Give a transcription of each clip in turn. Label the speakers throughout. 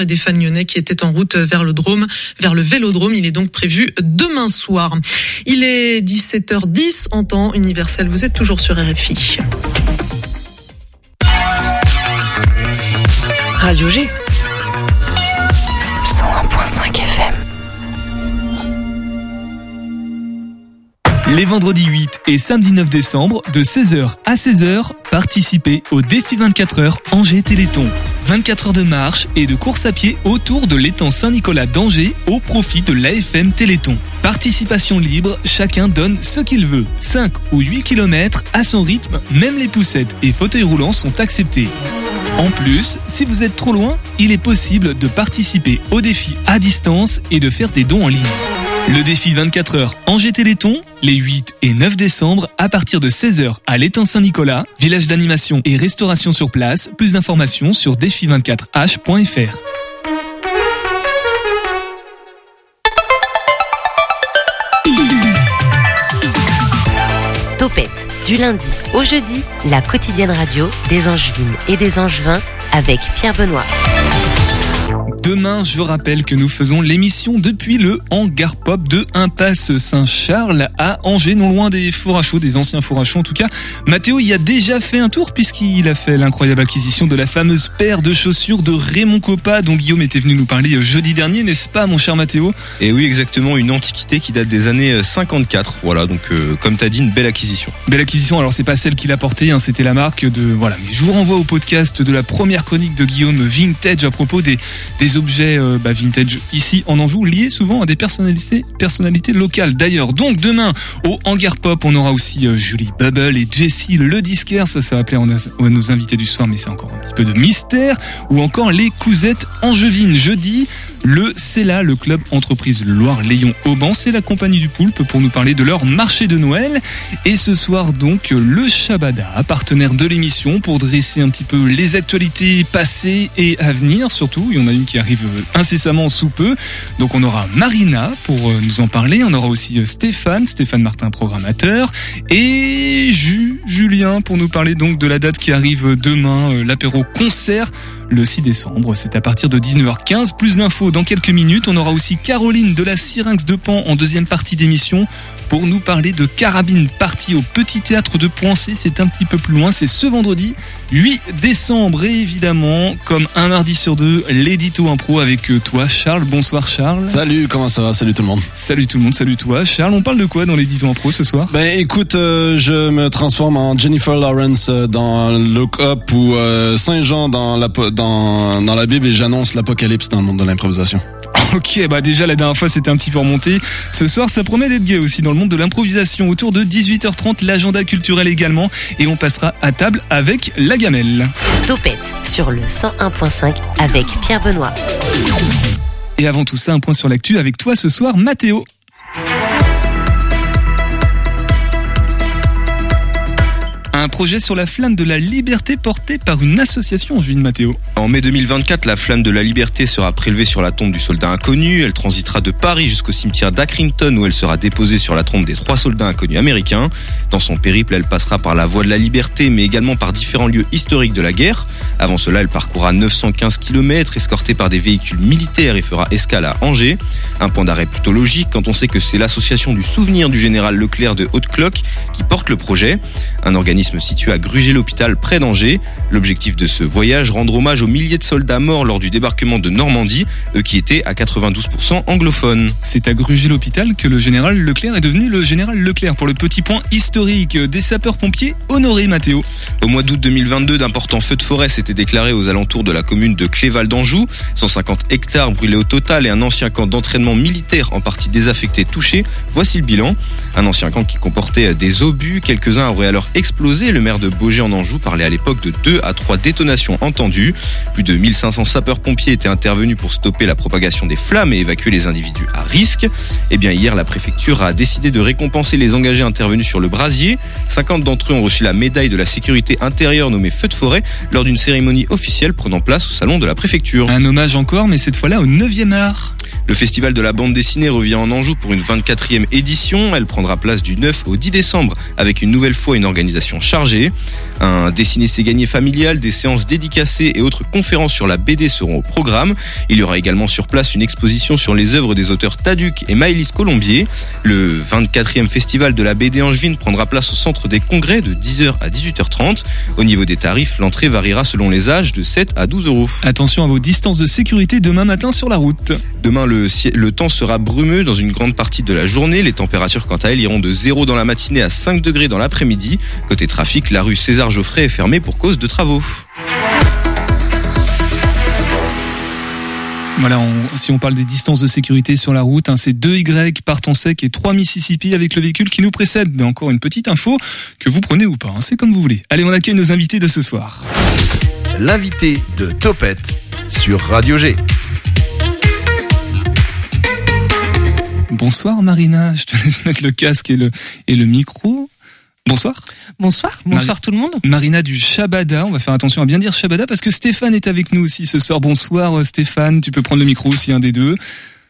Speaker 1: et des fans lyonnais qui étaient en route vers le Drôme, vers le Vélodrome. Il est donc prévu demain soir. Il est 17h10 en temps universel. Vous êtes toujours sur RFI.
Speaker 2: Radio G.
Speaker 3: Les vendredis 8 et samedi 9 décembre, de 16h à 16h, participez au défi 24 heures Angers Téléthon. 24 heures de marche et de course à pied autour de l'étang Saint-Nicolas d'Angers au profit de l'AFM Téléthon. Participation libre, chacun donne ce qu'il veut. 5 ou 8 km à son rythme, même les poussettes et fauteuils roulants sont acceptés. En plus, si vous êtes trop loin, il est possible de participer au défi à distance et de faire des dons en ligne. Le défi 24 heures Angers Téléthon, les 8 et 9 décembre à partir de 16h à l'étang Saint-Nicolas, village d'animation et restauration sur place. Plus d'informations sur défi24h.fr.
Speaker 2: Topette, du lundi au jeudi, la quotidienne radio des Angevines et des Angevins avec Pierre Benoît.
Speaker 3: Demain, je rappelle que nous faisons l'émission depuis le hangar pop de Impasse Saint-Charles à Angers, non loin des fours à chaud, des anciens fours à chaud en tout cas. Mathéo y a déjà fait un tour puisqu'il a fait l'incroyable acquisition de la fameuse paire de chaussures de Raymond Coppa dont Guillaume était venu nous parler jeudi dernier, n'est-ce pas mon cher Mathéo?
Speaker 4: Et oui, exactement, une antiquité qui date des années 54. Voilà, donc euh, comme tu as dit, une belle acquisition.
Speaker 3: Belle acquisition, alors c'est pas celle qu'il a portée, hein, c'était la marque de... Voilà, mais je vous renvoie au podcast de la première chronique de Guillaume Vintage à propos des, des objets euh, bah, vintage ici en Anjou liés souvent à des personnalités, personnalités locales d'ailleurs. Donc demain au Hangar Pop on aura aussi euh, Julie Bubble et Jessie le disquaire, ça ça plaire à nos invités du soir mais c'est encore un petit peu de mystère. Ou encore les cousettes angevines jeudi. Le CELA, le club entreprise Loire-Léon-Auban, c'est la compagnie du Poulpe pour nous parler de leur marché de Noël. Et ce soir donc, le Shabada, partenaire de l'émission pour dresser un petit peu les actualités passées et à venir surtout. Il y en a une qui arrive incessamment sous peu. Donc on aura Marina pour euh, nous en parler. On aura aussi euh, Stéphane, Stéphane Martin, programmateur. Et Ju, Julien pour nous parler donc de la date qui arrive demain, euh, l'apéro concert le 6 décembre. C'est à partir de 19h15. Plus d'infos dans quelques minutes. On aura aussi Caroline de la Syrinx de Pan en deuxième partie d'émission pour nous parler de Carabine partie au Petit Théâtre de Poincé. C'est un petit peu plus loin. C'est ce vendredi 8 décembre. Et évidemment, comme un mardi sur deux, l'édito impro avec toi, Charles. Bonsoir, Charles.
Speaker 5: Salut, comment ça va? Salut tout le monde.
Speaker 3: Salut tout le monde, salut toi. Charles, on parle de quoi dans l'édito impro ce soir?
Speaker 5: Ben écoute, euh, je me transforme en Jennifer Lawrence euh, dans Look Up ou euh, Saint Jean dans la dans, dans la Bible et j'annonce l'apocalypse dans le monde de l'improvisation.
Speaker 3: Ok, bah déjà la dernière fois c'était un petit peu remonté. Ce soir ça promet d'être gay aussi dans le monde de l'improvisation. Autour de 18h30, l'agenda culturel également. Et on passera à table avec la gamelle.
Speaker 2: Topette sur le 101.5 avec Pierre Benoît.
Speaker 3: Et avant tout ça, un point sur l'actu avec toi ce soir, Mathéo. Projet sur la flamme de la liberté porté par une association, Julie Mathéo.
Speaker 4: En mai 2024, la flamme de la liberté sera prélevée sur la tombe du soldat inconnu. Elle transitera de Paris jusqu'au cimetière d'Accrington où elle sera déposée sur la tombe des trois soldats inconnus américains. Dans son périple, elle passera par la voie de la liberté mais également par différents lieux historiques de la guerre. Avant cela, elle parcourra 915 km escortée par des véhicules militaires et fera escale à Angers. Un point d'arrêt plutôt logique quand on sait que c'est l'association du souvenir du général Leclerc de Haute-Cloque qui porte le projet. Un organisme situé à Gruget-l'Hôpital près d'Angers. L'objectif de ce voyage, rendre hommage aux milliers de soldats morts lors du débarquement de Normandie, eux qui étaient à 92% anglophones.
Speaker 3: C'est à Gruget-l'Hôpital que le général Leclerc est devenu le général Leclerc pour le petit point historique des sapeurs-pompiers honorés Mathéo.
Speaker 4: Au mois d'août 2022, d'importants feux de forêt s'étaient déclarés aux alentours de la commune de Cléval d'Anjou. 150 hectares brûlés au total et un ancien camp d'entraînement militaire en partie désaffecté touché. Voici le bilan. Un ancien camp qui comportait des obus, quelques-uns auraient alors explosé le maire de Beaugé en Anjou parlait à l'époque de 2 à 3 détonations entendues. Plus de 1500 sapeurs-pompiers étaient intervenus pour stopper la propagation des flammes et évacuer les individus à risque. Eh bien, hier, la préfecture a décidé de récompenser les engagés intervenus sur le brasier. 50 d'entre eux ont reçu la médaille de la sécurité intérieure nommée Feu de forêt lors d'une cérémonie officielle prenant place au salon de la préfecture.
Speaker 3: Un hommage encore, mais cette fois-là au 9e art.
Speaker 4: Le festival de la bande dessinée revient en Anjou pour une 24e édition. Elle prendra place du 9 au 10 décembre avec une nouvelle fois une organisation chargée. Un dessiné c'est gagné familial, des séances dédicacées et autres conférences sur la BD seront au programme. Il y aura également sur place une exposition sur les œuvres des auteurs Taduc et Maëlys Colombier. Le 24e festival de la BD Angevine prendra place au centre des congrès de 10h à 18h30. Au niveau des tarifs, l'entrée variera selon les âges de 7 à 12 euros.
Speaker 3: Attention à vos distances de sécurité demain matin sur la route.
Speaker 4: Demain, le, le temps sera brumeux dans une grande partie de la journée. Les températures, quant à elles, iront de 0 dans la matinée à 5 degrés dans l'après-midi. Côté trafic, la rue César Geoffrey est fermée pour cause de travaux.
Speaker 3: Voilà, on, si on parle des distances de sécurité sur la route, hein, c'est 2 Y partent en sec et 3 Mississippi avec le véhicule qui nous précède. Mais encore une petite info que vous prenez ou pas, hein, c'est comme vous voulez. Allez, on accueille nos invités de ce soir.
Speaker 6: L'invité de Topette sur Radio G.
Speaker 3: Bonsoir Marina, je te laisse mettre le casque et le, et le micro. Bonsoir.
Speaker 7: Bonsoir, bonsoir tout le monde.
Speaker 3: Marina du Shabada, on va faire attention à bien dire Shabada parce que Stéphane est avec nous aussi ce soir. Bonsoir euh, Stéphane, tu peux prendre le micro si un des deux.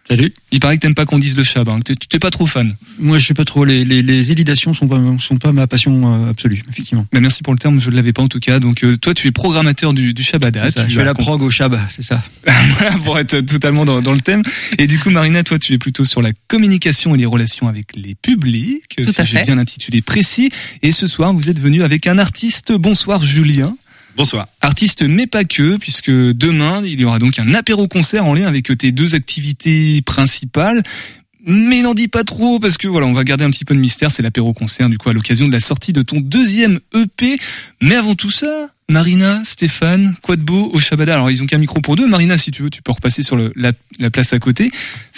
Speaker 8: Salut.
Speaker 3: Il paraît que t'aimes pas qu'on dise le Shab, hein. Tu t'es pas trop fan.
Speaker 8: Moi, je suis pas trop. Les, les, les élidations sont pas sont pas ma passion euh, absolue, effectivement.
Speaker 3: Mais merci pour le terme, je ne l'avais pas en tout cas. Donc euh, toi, tu es programmateur du, du Shabada.
Speaker 8: Ça,
Speaker 3: tu
Speaker 8: je fais la prog au Shab, c'est ça.
Speaker 3: voilà, pour être totalement dans, dans le thème. Et du coup, Marina, toi, tu es plutôt sur la communication et les relations avec les publics.
Speaker 7: Tout
Speaker 3: si
Speaker 7: à
Speaker 3: j'ai bien intitulé précis. Et ce soir, vous êtes venu avec un artiste. Bonsoir, Julien.
Speaker 6: Bonsoir.
Speaker 3: Artiste, mais pas que, puisque demain, il y aura donc un apéro-concert en lien avec tes deux activités principales. Mais n'en dis pas trop, parce que voilà, on va garder un petit peu de mystère. C'est l'apéro-concert, du coup, à l'occasion de la sortie de ton deuxième EP. Mais avant tout ça, Marina, Stéphane, quoi de au Alors, ils ont qu'un micro pour deux. Marina, si tu veux, tu peux repasser sur la place à côté.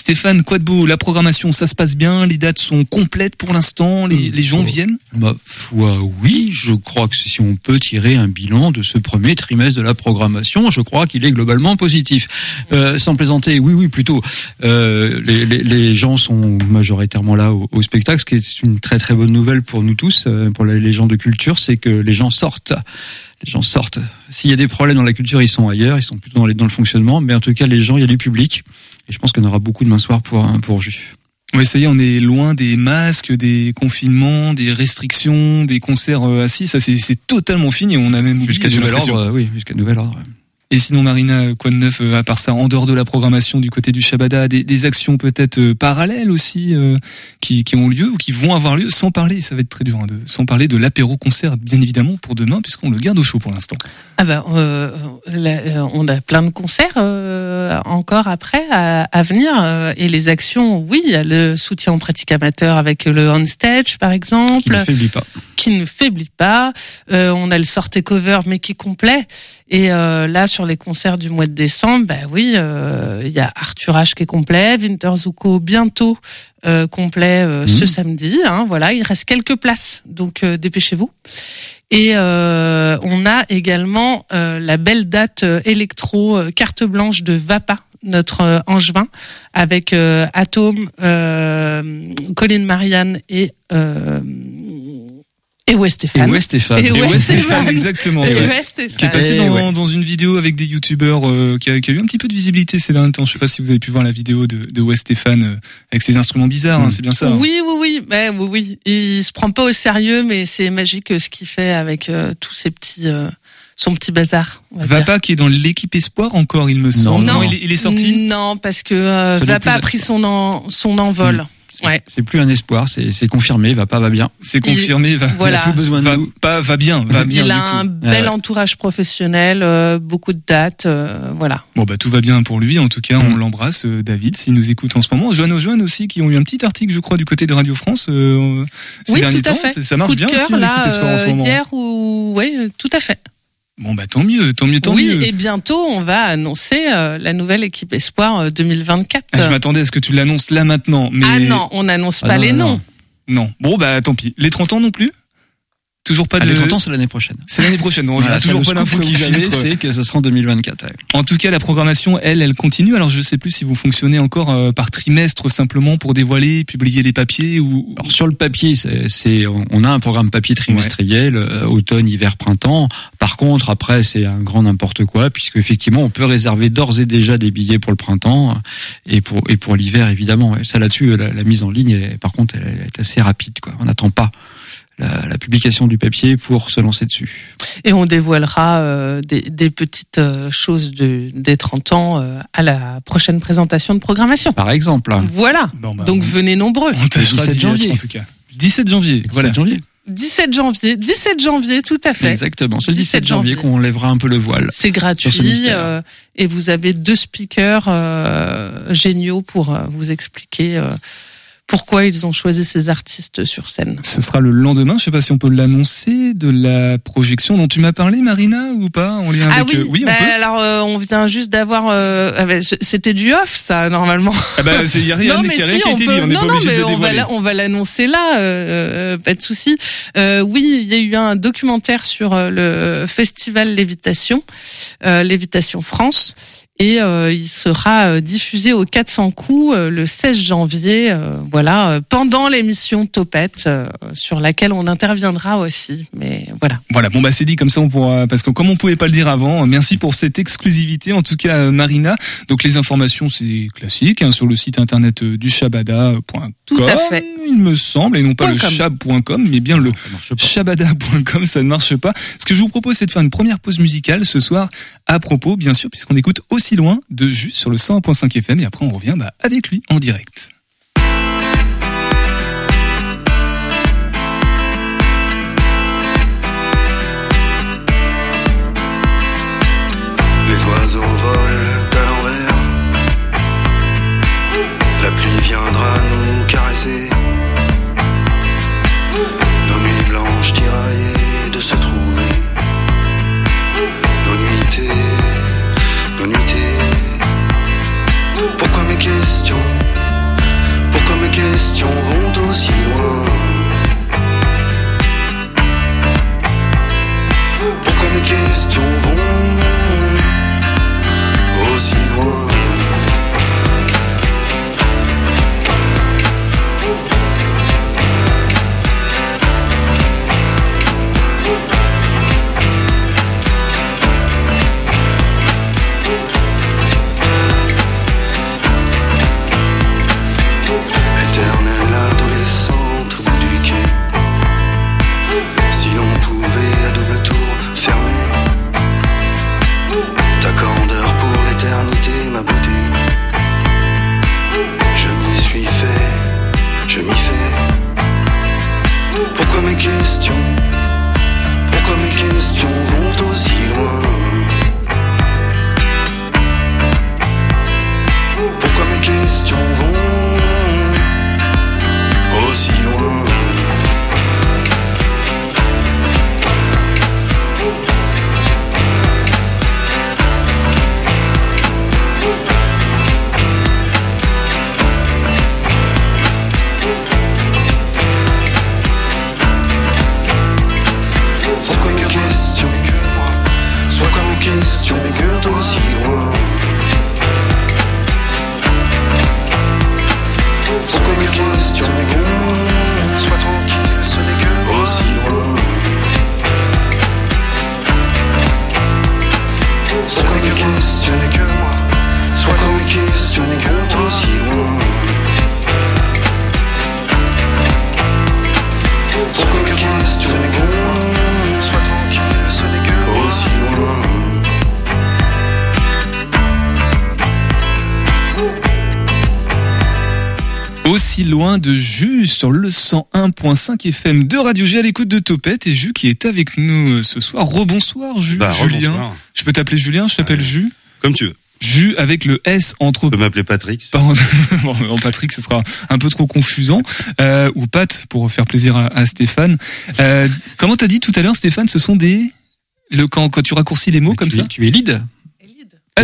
Speaker 3: Stéphane, quoi de beau La programmation, ça se passe bien Les dates sont complètes pour l'instant Les, les gens
Speaker 8: oh.
Speaker 3: viennent
Speaker 8: Ma foi, oui, je crois que si on peut tirer un bilan de ce premier trimestre de la programmation, je crois qu'il est globalement positif. Euh, sans plaisanter, oui, oui, plutôt. Euh, les, les, les gens sont majoritairement là au, au spectacle, ce qui est une très très bonne nouvelle pour nous tous, euh, pour les, les gens de culture, c'est que les gens sortent. Les gens sortent. S'il y a des problèmes dans la culture, ils sont ailleurs, ils sont plutôt dans, les, dans le fonctionnement, mais en tout cas, les gens, il y a du public, et je pense qu'on aura beaucoup demain soir pour, pour Jus.
Speaker 3: Oui, ça y est, on est loin des masques, des confinements, des restrictions, des concerts euh, assis. Ça, c'est c'est totalement fini. On a même
Speaker 8: Jusqu'à nouvel ordre, euh, oui, jusqu'à nouvel ordre.
Speaker 3: Et sinon, Marina, quoi de neuf euh, à part ça, en dehors de la programmation du côté du Shabada, des, des actions peut-être euh, parallèles aussi euh, qui, qui ont lieu ou qui vont avoir lieu, sans parler, ça va être très dur, hein, de, sans parler de l'apéro-concert, bien évidemment, pour demain, puisqu'on le garde au chaud pour l'instant.
Speaker 7: Ah ben, euh, là, euh, on a plein de concerts euh, encore après à, à venir euh, et les actions, oui, il y a le soutien aux pratiques amateurs avec le on stage par
Speaker 8: Qui
Speaker 7: exemple,
Speaker 8: ne faiblit pas.
Speaker 7: qui ne faiblit pas. Euh, on a le sortez cover mais qui est complet. Et euh, là sur les concerts du mois de décembre, ben oui, euh, il y a Arthur H qui est complet, Winter Zuko bientôt euh, complet euh, ce samedi. Hein, voilà, il reste quelques places, donc euh, dépêchez-vous. Et euh, on a également euh, la belle date euh, électro euh, carte blanche de Vapa, notre euh, angevin, avec euh, Atome, euh, Colin Marianne et et
Speaker 8: Et
Speaker 7: Westéphane.
Speaker 8: ouais, Stéphane.
Speaker 7: Et
Speaker 3: Et
Speaker 7: ouais,
Speaker 3: ouais,
Speaker 7: Stéphane.
Speaker 3: Stéphane, exactement.
Speaker 7: Et
Speaker 3: ouais.
Speaker 7: Westéphane.
Speaker 3: Qui est passé dans,
Speaker 8: ouais.
Speaker 3: dans une vidéo avec des youtubeurs euh, qui, a, qui a eu un petit peu de visibilité ces derniers temps. Je sais pas si vous avez pu voir la vidéo de, de Wes Stéphane euh, avec ses instruments bizarres, hein,
Speaker 8: Mm.
Speaker 3: c'est bien ça. hein
Speaker 7: Oui, oui, oui, ben, oui, oui. Il se prend pas au sérieux, mais c'est magique euh, ce qu'il fait avec euh, tous ces petits, euh, son petit bazar. va.
Speaker 3: Vapa qui est dans l'équipe espoir encore, il me semble.
Speaker 7: Non.
Speaker 3: il, est, il est sorti.
Speaker 7: Non, parce que euh, Vapa
Speaker 8: plus-
Speaker 7: a pris son, en- son envol. Ouais.
Speaker 8: C'est plus un espoir, c'est c'est confirmé, va pas, va bien.
Speaker 3: C'est confirmé. Va,
Speaker 7: Voilà.
Speaker 8: Il a plus besoin de
Speaker 3: va,
Speaker 8: nous.
Speaker 3: pas, va bien, va bien.
Speaker 7: Il
Speaker 3: du
Speaker 7: a
Speaker 3: coup.
Speaker 7: un bel
Speaker 8: ouais.
Speaker 7: entourage professionnel, euh, beaucoup de dates, euh, voilà.
Speaker 3: Bon bah tout va bien pour lui. En tout cas, on
Speaker 8: Mm.
Speaker 3: l'embrasse, euh, David, s'il nous écoute en ce moment. Joanne Joanne aussi, qui ont eu un petit article, je crois, du côté de Radio France euh, ces
Speaker 7: oui,
Speaker 3: derniers
Speaker 7: tout à
Speaker 3: temps.
Speaker 7: fait.
Speaker 3: Ça marche
Speaker 7: Coup de
Speaker 3: bien
Speaker 7: cœur
Speaker 3: aussi
Speaker 7: là
Speaker 3: espoir en ce
Speaker 7: euh,
Speaker 3: moment.
Speaker 7: hier ou oui, euh, tout à fait.
Speaker 3: Bon bah tant mieux, tant mieux, tant
Speaker 7: oui,
Speaker 3: mieux.
Speaker 7: et bientôt on va annoncer euh, la nouvelle équipe espoir euh, 2024.
Speaker 3: Ah, je m'attendais à ce que tu l'annonces là maintenant, mais
Speaker 7: Ah non, on n'annonce
Speaker 8: Ah
Speaker 7: pas
Speaker 8: non,
Speaker 7: les
Speaker 8: non,
Speaker 7: noms.
Speaker 8: non.
Speaker 3: non. Bon bah tant pis. Les 30 ans non plus? Toujours pas
Speaker 8: Ah,
Speaker 3: de.
Speaker 8: les 30 ans, c'est l'année prochaine.
Speaker 3: C'est l'année prochaine. Donc, y a toujours pas d'infos qui filtrent.
Speaker 8: c'est que ce sera en 2024. ouais.
Speaker 3: En tout cas, la programmation, elle, elle continue. Alors, je sais plus si vous fonctionnez encore euh, par trimestre simplement pour dévoiler, publier les papiers ou.
Speaker 8: Alors sur le papier, c'est, on a un programme papier trimestriel, euh, automne, hiver, printemps. Par contre, après, c'est un grand n'importe quoi, puisque effectivement, on peut réserver d'ores et déjà des billets pour le printemps euh, et pour et pour l'hiver évidemment. Et ça là-dessus, la, la mise en ligne, est- par contre, elle est assez rapide. Quoi. On n'attend pas la, la publication du papier pour se lancer dessus.
Speaker 7: Et on dévoilera euh, des, des petites euh, choses de, des 30 ans euh, à la prochaine présentation de programmation.
Speaker 8: Par exemple, là,
Speaker 7: Voilà.
Speaker 3: Bon, bah,
Speaker 7: Donc
Speaker 3: on-
Speaker 7: venez nombreux.
Speaker 3: on tâchera
Speaker 8: 17
Speaker 3: d'y être,
Speaker 8: janvier.
Speaker 3: En tout cas. 17 janvier. Voilà.
Speaker 8: 17 janvier.
Speaker 7: 17 janvier, 17 janvier, tout à fait.
Speaker 8: Exactement. C'est le
Speaker 7: 17
Speaker 8: 17 janvier
Speaker 7: janvier.
Speaker 8: qu'on lèvera un peu le voile.
Speaker 7: C'est gratuit euh, et vous avez deux speakers euh, géniaux pour euh, vous expliquer euh, pourquoi ils ont choisi ces artistes sur scène.
Speaker 3: Ce sera le lendemain. Je sais pas si on peut l'annoncer de la projection dont tu m'as parlé, Marina, ou pas en lien
Speaker 7: Ah
Speaker 3: avec.
Speaker 7: oui,
Speaker 3: euh, oui, on
Speaker 7: bah,
Speaker 3: peut.
Speaker 7: alors euh, on vient juste d'avoir. euh, ah bah, C'était du off, ça normalement.
Speaker 3: Ah bah, c'est y a rien,
Speaker 7: non
Speaker 3: qui
Speaker 7: mais
Speaker 3: a
Speaker 7: si,
Speaker 3: qui a
Speaker 7: on
Speaker 3: été
Speaker 7: peut.
Speaker 3: dit. On n'est
Speaker 7: non
Speaker 3: pas
Speaker 7: non, mais
Speaker 3: de
Speaker 7: on va la- on va l'annoncer là. euh, pas de souci. Euh, oui, il y a eu un documentaire sur le festival Lévitation, euh, Lévitation France. Et euh, il sera euh, diffusé au 400 coups euh, le 16 janvier, euh, voilà, euh, pendant l'émission Topette, euh, sur laquelle on interviendra aussi. Mais voilà.
Speaker 3: Voilà, bon bah c'est dit comme ça on pourra parce que comme on pouvait pas le dire avant, euh, merci pour cette exclusivité en tout cas Marina. Donc les informations c'est classique hein, sur le site internet du shabada.com.
Speaker 7: Tout à fait.
Speaker 3: Il me semble et non pas
Speaker 7: Point
Speaker 3: le
Speaker 7: com.
Speaker 3: shab.com mais bien le shabada.com, ça ne marche pas. Ce que je vous propose c'est de faire une première pause musicale ce soir à propos bien sûr puisqu'on écoute aussi loin de Jus sur le 101.5 FM et après on revient bah, avec lui en direct.
Speaker 9: Les oiseaux volent à l'envers. La pluie viendra nous caresser. Questions vont loin
Speaker 3: de Jus sur le 101.5 FM de Radio G à l'écoute de Topette et Jus qui est avec nous euh, ce soir. Rebonsoir Jus,
Speaker 10: Bah,
Speaker 3: Julien.
Speaker 10: rebonsoir.
Speaker 3: Je peux t'appeler Julien, je t'appelle
Speaker 10: Ouais.
Speaker 3: Jus.
Speaker 10: Comme tu veux.
Speaker 3: Jus avec le S entre
Speaker 10: Tu peux m'appeler Patrick.
Speaker 3: Pardon, bon, Patrick, ce sera un peu trop confusant. Euh, ou Pat, pour faire plaisir à, à Stéphane. Euh, comment t'as dit tout à l'heure, Stéphane, ce sont des... Le, quand, quand tu raccourcis les mots comme
Speaker 8: tu
Speaker 3: ça
Speaker 8: es, tu es lead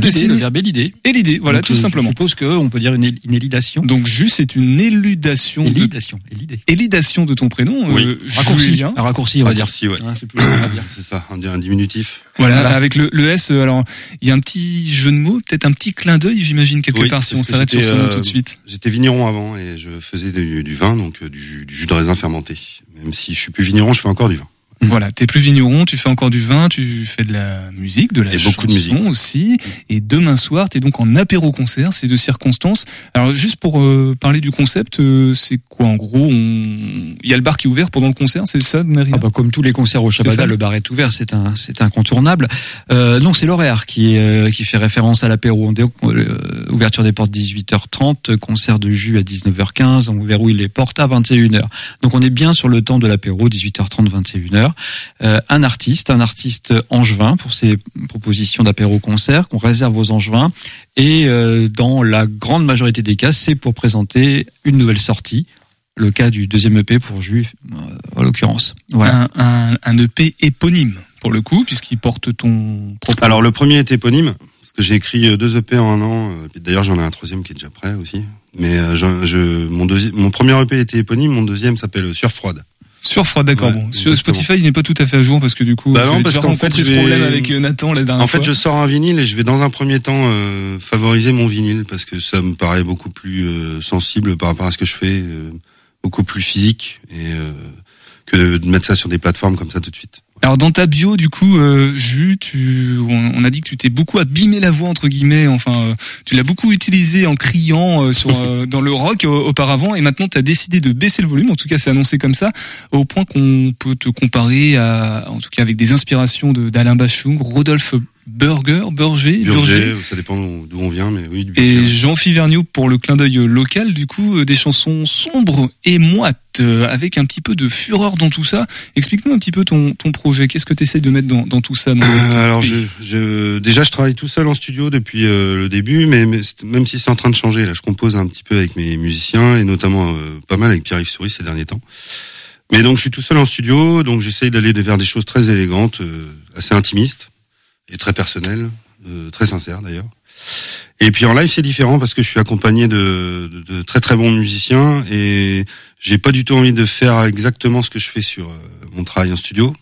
Speaker 3: De
Speaker 8: L'idée, le verbe est l'idée.
Speaker 3: et l'idée, voilà,
Speaker 8: Donc,
Speaker 3: tout
Speaker 8: je-
Speaker 3: simplement.
Speaker 8: Je suppose qu'on peut dire une, él- une élidation.
Speaker 3: Donc juste, c'est une éludation, de,
Speaker 8: Élidation, élidée.
Speaker 3: élidation de ton prénom,
Speaker 5: Oui.
Speaker 3: euh,
Speaker 8: Raccourci,
Speaker 3: Julien.
Speaker 8: un raccourci, on va dire.
Speaker 5: Raccourci, ouais.
Speaker 8: Hein, c'est plus simple à dire.
Speaker 5: C'est ça, un, un diminutif.
Speaker 3: Voilà,
Speaker 8: Voilà.
Speaker 3: avec le, le S. euh, Alors, il y a un petit jeu de mots, peut-être un petit clin d'œil, j'imagine quelque
Speaker 5: Oui,
Speaker 3: part, si on s'arrête sur ce nom
Speaker 5: euh,
Speaker 3: tout de suite.
Speaker 5: J'étais vigneron avant et je faisais du, du vin, donc euh, du, jus- du jus de raisin fermenté. Même si je suis plus vigneron, je fais encore du vin.
Speaker 3: Voilà, t'es plus vigneron, tu fais encore du vin, tu fais de la musique, de la
Speaker 5: Et beaucoup de
Speaker 3: chanson
Speaker 5: musique.
Speaker 3: aussi. Et demain soir, t'es donc en apéro-concert, c'est de circonstances. Alors juste pour euh, parler du concept, euh, c'est quoi en gros on... Il y a le bar qui est ouvert pendant le concert, c'est ça, Marie
Speaker 8: Ah bah, comme tous les concerts au Shabada, le bar est ouvert, c'est un, c'est incontournable. Euh, non, c'est l'horaire qui, euh, qui fait référence à l'apéro. Euh, ouverture des portes 18h30, concert de jus à 19h15, on verrouille les portes à 21h. Donc on est bien sur le temps de l'apéro, 18h30, 21h. Euh, un artiste, un artiste angevin pour ses propositions d'apéro-concert qu'on réserve aux angevins. Et euh, dans la grande majorité des cas, c'est pour présenter une nouvelle sortie. Le cas du deuxième EP pour Juif, euh, en l'occurrence. Voilà.
Speaker 3: un, un, un EP éponyme pour le coup, puisqu'il porte ton propre.
Speaker 5: Alors le premier est éponyme, parce que j'ai écrit deux EP en un an. D'ailleurs j'en ai un troisième qui est déjà prêt aussi. Mais je, je- mon, deuxième, mon premier EP était éponyme, mon deuxième s'appelle Sur Froide.
Speaker 3: Sur froid, d'accord.
Speaker 5: Ouais,
Speaker 3: bon, sur. Spotify, il n'est pas tout à fait à jour parce que du coup,
Speaker 5: Bah non, parce qu'en fait,
Speaker 3: ce
Speaker 5: vais-
Speaker 3: problème avec euh, Nathan la dernière
Speaker 5: En fait,
Speaker 3: fois.
Speaker 5: je sors un vinyle et je vais dans un premier temps euh, favoriser mon vinyle parce que ça me paraît beaucoup plus euh, sensible par rapport à ce que je fais, euh, beaucoup plus physique et euh, que de mettre ça sur des plateformes comme ça tout de suite.
Speaker 3: Alors dans ta bio, du coup, euh, Jus, tu, on, on a dit que tu t'es beaucoup abîmé la voix entre guillemets. Enfin, euh, tu l'as beaucoup utilisé en criant euh, sur euh, dans le rock euh, auparavant, et maintenant tu as décidé de baisser le volume. En tout cas, c'est annoncé comme ça, au point qu'on peut te comparer à, en tout cas, avec des inspirations de d'Alain Bachung, Rodolphe Burger, Burger,
Speaker 5: Burger, ça dépend d'où on vient, mais oui, du
Speaker 3: Et. Jean Fiverniau pour le clin d'œil local, du coup, euh, des chansons sombres et moites, euh, avec un petit peu de fureur dans tout ça. Explique-nous un petit peu ton, ton projet. Qu'est-ce que tu essayes de mettre dans, dans tout ça dans
Speaker 5: Euh, alors je, déjà je travaille tout seul en studio depuis euh, le début, mais, même si c'est en train de changer, là je compose un petit peu avec mes musiciens et notamment euh, pas mal avec Pierre-Yves Souris ces derniers temps. Mais donc je suis tout seul en studio, donc j'essaye d'aller vers des choses très élégantes, assez intimistes et très personnelles, euh, très sincères d'ailleurs. Et puis en live c'est différent parce que je suis accompagné de, de, de très très bons musiciens et j'ai pas du tout envie de faire exactement ce que je fais sur euh, mon travail en studio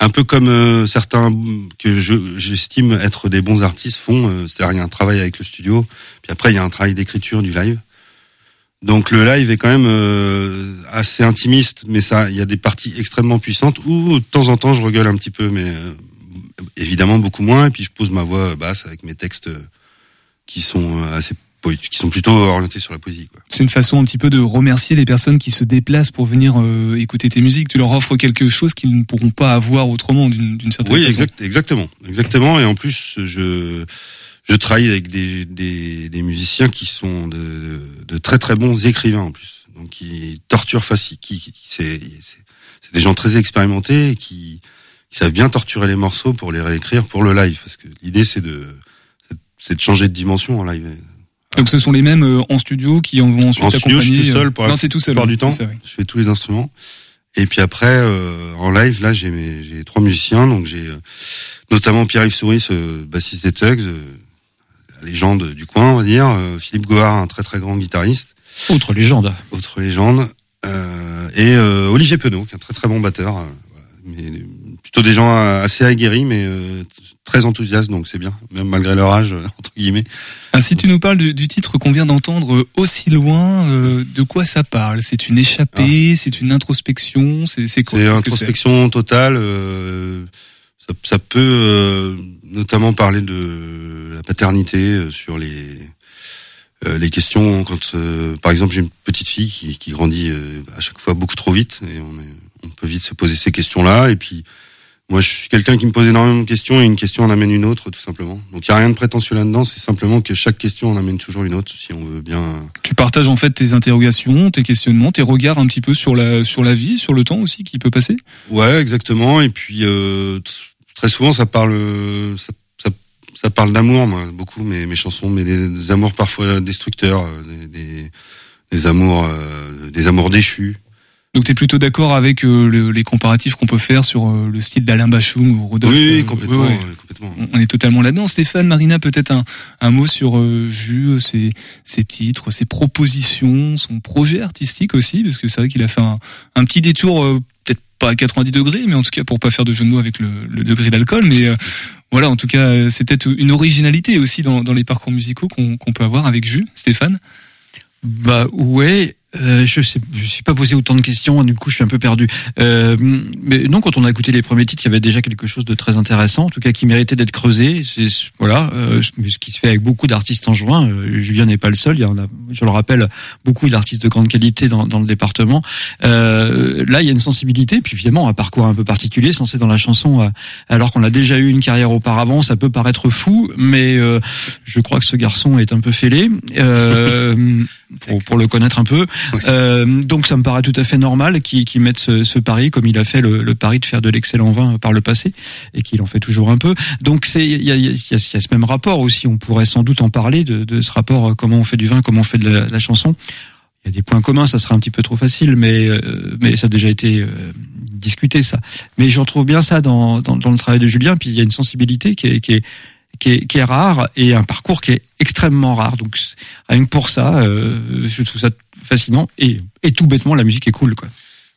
Speaker 5: un peu comme euh, certains que je j'estime être des bons artistes font, euh, c'est-à-dire il y a un travail avec le studio, puis après il y a un travail d'écriture du live. Donc le live est quand même assez intimiste, mais ça il y a des parties extrêmement puissantes où de temps en temps je regueule un petit peu, mais évidemment beaucoup moins. Et puis je pose ma voix basse avec mes textes qui sont assez qui sont plutôt orientés sur la poésie.
Speaker 3: C'est une façon un petit peu de remercier les personnes qui se déplacent pour venir euh, écouter tes musiques. Tu leur offres quelque chose qu'ils ne pourront pas avoir autrement d'une certaine
Speaker 5: Oui,
Speaker 3: façon.
Speaker 5: exact, exactement, exactement. Et en plus, je je travaille avec des, des, des musiciens qui sont de, de très très bons écrivains en plus, donc qui torturent facile, qui, c'est des gens très expérimentés et qui, qui savent bien torturer les morceaux pour les réécrire pour le live, parce que l'idée c'est de c'est- de changer de dimension en live.
Speaker 3: Donc ce sont les mêmes euh, en studio qui en vont ensuite
Speaker 5: En studio, je suis
Speaker 3: accompagner.
Speaker 5: tout seul
Speaker 3: euh,
Speaker 5: pour
Speaker 3: non,
Speaker 5: la
Speaker 3: c'est tout seul.
Speaker 5: plupart
Speaker 3: oui,
Speaker 5: du temps.
Speaker 3: ça, oui.
Speaker 5: Je fais tous les instruments. Et puis après, euh, en live, là, j'ai mes, j'ai trois musiciens, donc j'ai euh, notamment Pierre-Yves Souris, euh, bassiste des Tugs, euh, légende du coin, on va dire, euh, Philippe Goard, un très très grand guitariste,
Speaker 8: Autre légende.
Speaker 5: autre légende, euh, et euh, Olivier Penaud, qui est un très très bon batteur, euh, voilà. mais plutôt des gens euh, assez aguerris, mais euh, très enthousiastes, donc c'est bien, même malgré leur âge, euh, entre guillemets.
Speaker 3: Ah, si tu nous parles du, du titre qu'on vient d'entendre, euh, aussi loin, euh, de quoi ça parle? C'est une échappée, c'est une introspection, c'est quoi?
Speaker 5: C'est
Speaker 3: que
Speaker 5: introspection totale. euh, ça, ça peut euh, notamment parler de la paternité euh, sur les les questions quand, euh, par exemple, j'ai une petite fille qui, qui grandit euh, à chaque fois beaucoup trop vite et on, est, on peut vite se poser ces questions-là. Et puis moi, je suis quelqu'un qui me pose énormément de questions et une question en amène une autre, tout simplement. Donc il y a rien de prétentieux là-dedans. C'est simplement que chaque question en amène toujours une autre, si on veut bien.
Speaker 3: Tu partages en fait tes interrogations, tes questionnements, tes regards un petit peu sur la sur la vie, sur le temps aussi qui peut passer?
Speaker 5: Ouais, exactement. Et puis euh, très souvent, ça parle, ça, ça, ça parle d'amour, moi, beaucoup mes, mes chansons, mais des, des amours parfois destructeurs, euh, des, des, des amours, euh, des amours déchus,
Speaker 3: Donc t'es plutôt d'accord avec euh, le- les comparatifs qu'on peut faire sur euh, le style d'Alain Bachung ou Rodolphe
Speaker 5: Oui,
Speaker 3: euh,
Speaker 5: oui, complètement,
Speaker 3: ouais, ouais.
Speaker 5: ouais, complètement.
Speaker 3: On- On est totalement là-dedans. Stéphane, Marina, peut-être un, un mot sur euh, Jus, ses, ses titres, ses propositions, son projet artistique aussi, parce que c'est vrai qu'il a fait un, un petit détour, euh, peut-être pas à 90 degrés, mais en tout cas pour pas faire de jeu de mots avec le, le degré d'alcool, mais euh, voilà, en tout cas, euh, c'est peut-être une originalité aussi dans, dans les parcours musicaux qu'on qu'on peut avoir avec Jus. Stéphane?
Speaker 8: Bah ouais. Euh, je sais, je suis pas posé autant de questions, du coup je suis un peu perdu. Euh, mais non, quand on a écouté les premiers titres, il y avait déjà quelque chose de très intéressant, en tout cas qui méritait d'être creusé. C'est voilà, euh, ce qui se fait avec beaucoup d'artistes en juin. Euh, Julien n'est pas le seul. Il y en a, je le rappelle, beaucoup d'artistes de grande qualité dans, dans le département. Euh, là, il y a une sensibilité, puis évidemment un parcours un peu particulier, censé dans la chanson, alors qu'on a déjà eu une carrière auparavant. Ça peut paraître fou, mais euh, je crois que ce garçon est un peu fêlé. Euh, pour, pour le connaître un peu. Euh, donc ça me paraît tout à fait normal qu'il qu'il mette ce, ce pari comme il a fait le, le pari de faire de l'excellent vin par le passé et qu'il en fait toujours un peu. Donc il y a, y, a, y a ce même rapport aussi. On pourrait sans doute en parler de, de ce rapport euh, comment on fait du vin, comment on fait de la, la chanson. Il y a des points communs, ça serait un petit peu trop facile, mais euh, mais ça a déjà été euh, discuté ça. Mais je retrouve bien ça dans, dans, dans le travail de Julien. Puis il y a une sensibilité qui est, qui est qui est, qui est rare et un parcours qui est extrêmement rare. Donc rien que pour ça, euh, je trouve ça fascinant et, et tout bêtement la musique est cool quoi.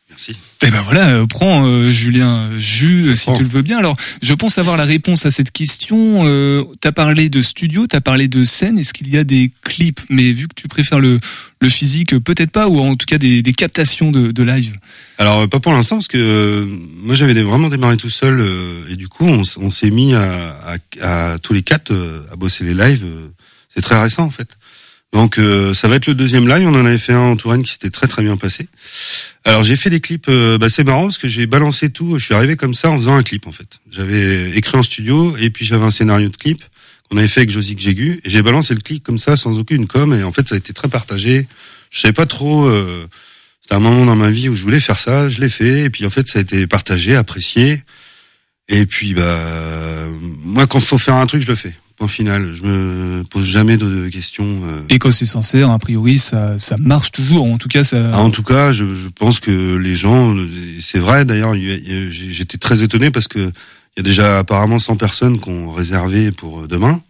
Speaker 5: Merci.
Speaker 3: Eh ben voilà, euh, prends euh, Julien Jus, si
Speaker 5: prends.
Speaker 3: tu le veux bien. Alors, je pense avoir la réponse à cette question. Euh, t'as parlé de studio, t'as parlé de scène. Est-ce qu'il y a des clips? Mais vu que tu préfères le, le physique, peut-être pas, ou en tout cas des, des captations de, de live.
Speaker 5: Alors euh, pas pour l'instant parce que euh, moi j'avais vraiment démarré tout seul euh, et du coup on, s- on s'est mis à, à, à tous les quatre euh, à bosser les lives. c'est très récent en fait. Donc euh, ça va être le deuxième live. On en avait fait un en Touraine qui s'était très très bien passé. Alors j'ai fait des clips. euh, bah, c'est marrant parce que j'ai balancé tout. Je suis arrivé comme ça en faisant un clip en fait. J'avais écrit en studio et puis j'avais un scénario de clip qu'on avait fait avec Josique Jégu et j'ai balancé le clip comme ça sans aucune com et en fait ça a été très partagé. Je savais pas trop. euh, c'était un moment dans ma vie où je voulais faire ça, je l'ai fait, et puis en fait ça a été partagé, apprécié. Et puis bah moi quand faut faire un truc, je le fais. Point final, je me pose jamais de, questions. euh.
Speaker 3: Et quand c'est sincère, a priori, ça, ça marche toujours. En tout cas, ça.
Speaker 5: Ah, en tout cas, je, je pense que les gens, c'est vrai d'ailleurs, j'étais très étonné parce que il y a déjà apparemment 100 personnes qui ont réservé pour euh, demain.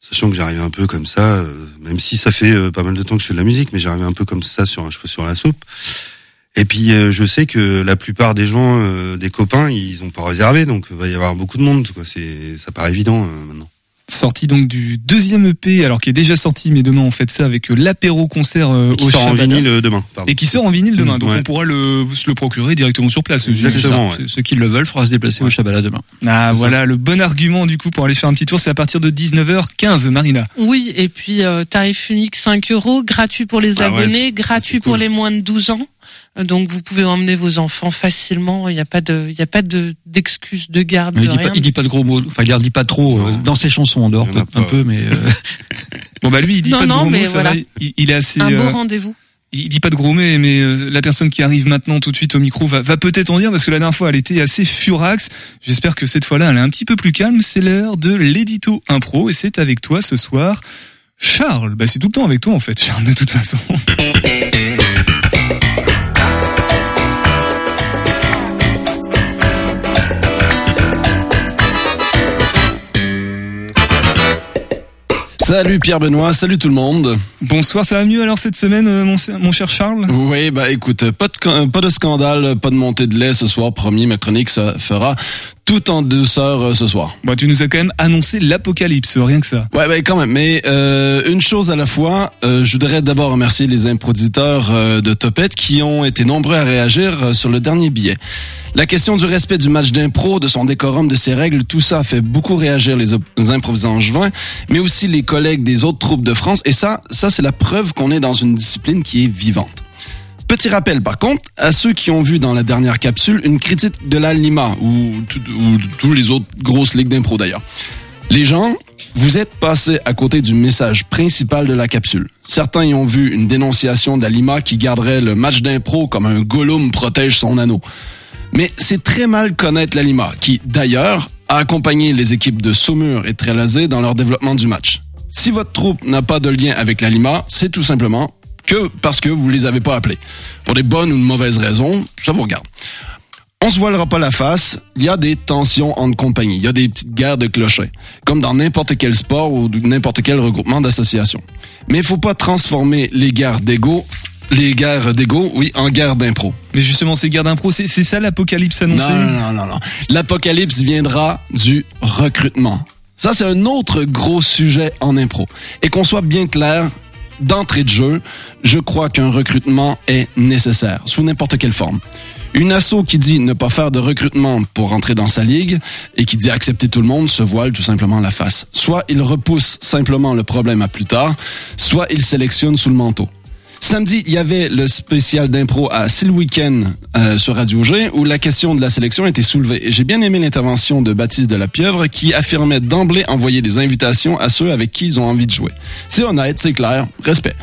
Speaker 5: Sachant que j'arrive un peu comme ça, euh, même si ça fait pas mal de temps que je fais de la musique, mais j'arrive un peu comme ça sur un cheveu sur la soupe. Et puis je sais que la plupart des gens, des copains, ils ont pas réservé, donc il va y avoir beaucoup de monde. Quoi. C'est, ça paraît évident maintenant.
Speaker 3: Sorti donc du deuxième EP, alors qui est déjà sorti, mais demain on fait ça avec euh, l'apéro concert euh,
Speaker 5: Et qui
Speaker 3: au
Speaker 5: sort en vinyle euh, demain. Pardon.
Speaker 3: Et qui sort en vinyle demain, donc
Speaker 5: Ouais.
Speaker 3: on pourra le, se le procurer directement sur place.
Speaker 5: Exactement. Ouais.
Speaker 8: Ceux qui le veulent, faudra se déplacer au Chabala demain.
Speaker 3: Ah
Speaker 5: ça.
Speaker 3: voilà le bon argument du coup pour aller faire un petit tour, c'est à partir de 19h15, Marina.
Speaker 7: Oui, et puis euh, tarif unique 5 euros, gratuit pour les
Speaker 5: Ah ouais,
Speaker 7: abonnés, gratuit pour
Speaker 5: cool.
Speaker 7: les moins de 12 ans. Donc vous pouvez emmener vos enfants facilement. Il n'y a pas de, il y a pas de d'excuses de garde,
Speaker 8: Il
Speaker 7: de
Speaker 8: dit,
Speaker 7: rien.
Speaker 8: pas, il dit pas de gros mots, enfin il leur dit pas trop euh,
Speaker 5: Non.
Speaker 8: dans ses chansons en dehors
Speaker 5: en
Speaker 8: peu- un peu, mais euh,
Speaker 3: Bon bah lui il dit
Speaker 7: Non,
Speaker 3: pas de
Speaker 7: non,
Speaker 3: gros
Speaker 7: mais
Speaker 3: mots, ça
Speaker 7: voilà.
Speaker 3: va, il, il est assez.
Speaker 7: Un beau
Speaker 3: euh,
Speaker 7: rendez-vous.
Speaker 3: il dit pas de gros mots, mais euh, la personne qui arrive maintenant tout de suite au micro va, va peut-être en dire parce que la dernière fois elle était assez furax. J'espère que cette fois-là elle est un petit peu plus calme. C'est l'heure de l'édito impro et c'est avec toi ce soir. Charles, bah c'est tout le temps avec toi en fait, Charles, de toute façon.
Speaker 10: Salut Pierre Benoît, salut tout le monde.
Speaker 3: Bonsoir, ça va mieux alors cette semaine, euh, mon, mon cher Charles?
Speaker 10: Oui, bah écoute, pas de, can- pas de scandale, pas de montée de lait ce soir, promis, ma chronique se fera tout en douceur euh, ce soir.
Speaker 3: Bah tu nous as quand même annoncé l'apocalypse, rien que ça.
Speaker 10: Ouais, ben quand même, mais euh, une chose à la fois, euh, je voudrais d'abord remercier les improditeurs euh, de Topette qui ont été nombreux à réagir euh, sur le dernier billet. La question du respect du match d'impro, de son décorum, de ses règles, tout ça a fait beaucoup réagir les, les improvisants angevins, mais aussi les collègues des autres troupes de France. Et ça, ça c'est la preuve qu'on est dans une discipline qui est vivante. Petit rappel par contre à ceux qui ont vu dans la dernière capsule une critique de la Lima ou, tous les autres grosses ligues d'impro d'ailleurs. Les gens, vous êtes passés à côté du message principal de la capsule. Certains y ont vu une dénonciation de la Lima qui garderait le match d'impro comme un Gollum protège son anneau. Mais c'est très mal connaître la Lima, qui, d'ailleurs, a accompagné les équipes de Saumur et Trélazé dans leur développement du match. Si votre troupe n'a pas de lien avec la Lima, c'est tout simplement que parce que vous les avez pas appelés. Pour des bonnes ou de mauvaises raisons, ça vous regarde. On se voilera pas la face, il y a des tensions entre compagnies, il y a des petites guerres de clochers, comme dans n'importe quel sport ou n'importe quel regroupement d'associations. Mais il faut pas transformer les guerres d'ego, les guerres d'ego, oui, en guerres d'impro.
Speaker 3: Mais justement, ces guerres d'impro, c'est c'est ça l'apocalypse annoncé
Speaker 10: Non, non, non, non. L'apocalypse viendra du recrutement. Ça, c'est un autre gros sujet en impro. Et qu'on soit bien clair, d'entrée de jeu, je crois qu'un recrutement est nécessaire, sous n'importe quelle forme. Une asso qui dit ne pas faire de recrutement pour rentrer dans sa ligue et qui dit accepter tout le monde se voile tout simplement la face. Soit il repousse simplement le problème à plus tard, soit il sélectionne sous le manteau. Samedi, il y avait le spécial d'impro à C'est le week-end euh, sur Radio G où la question de la sélection était soulevée. J'ai bien aimé l'intervention de Baptiste de la Pieuvre qui affirmait d'emblée envoyer des invitations à ceux avec qui ils ont envie de jouer. C'est honnête, c'est clair, respect.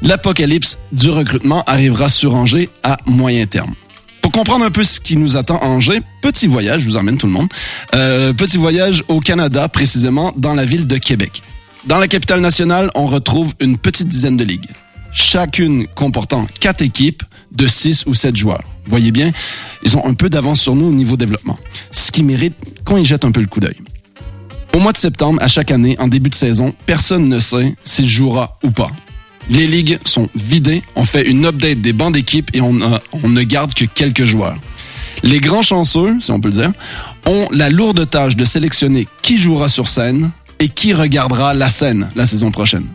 Speaker 10: L'apocalypse du recrutement arrivera sur Angers à moyen terme. Pour comprendre un peu ce qui nous attend à Angers, petit voyage, je vous emmène tout le monde, euh, petit voyage au Canada, précisément dans la ville de Québec. Dans la capitale nationale, on retrouve une petite dizaine de ligues, chacune comportant quatre équipes de six ou sept joueurs. Voyez bien, ils ont un peu d'avance sur nous au niveau développement, ce qui mérite qu'on y jette un peu le coup d'œil. Au mois de septembre, à chaque année, en début de saison, personne ne sait s'il jouera ou pas. Les ligues sont vidées, on fait une update des bancs d'équipe et on, on ne garde que quelques joueurs. Les grands chanceux, si on peut le dire, ont la lourde tâche de sélectionner qui jouera sur scène et qui regardera la scène la saison prochaine.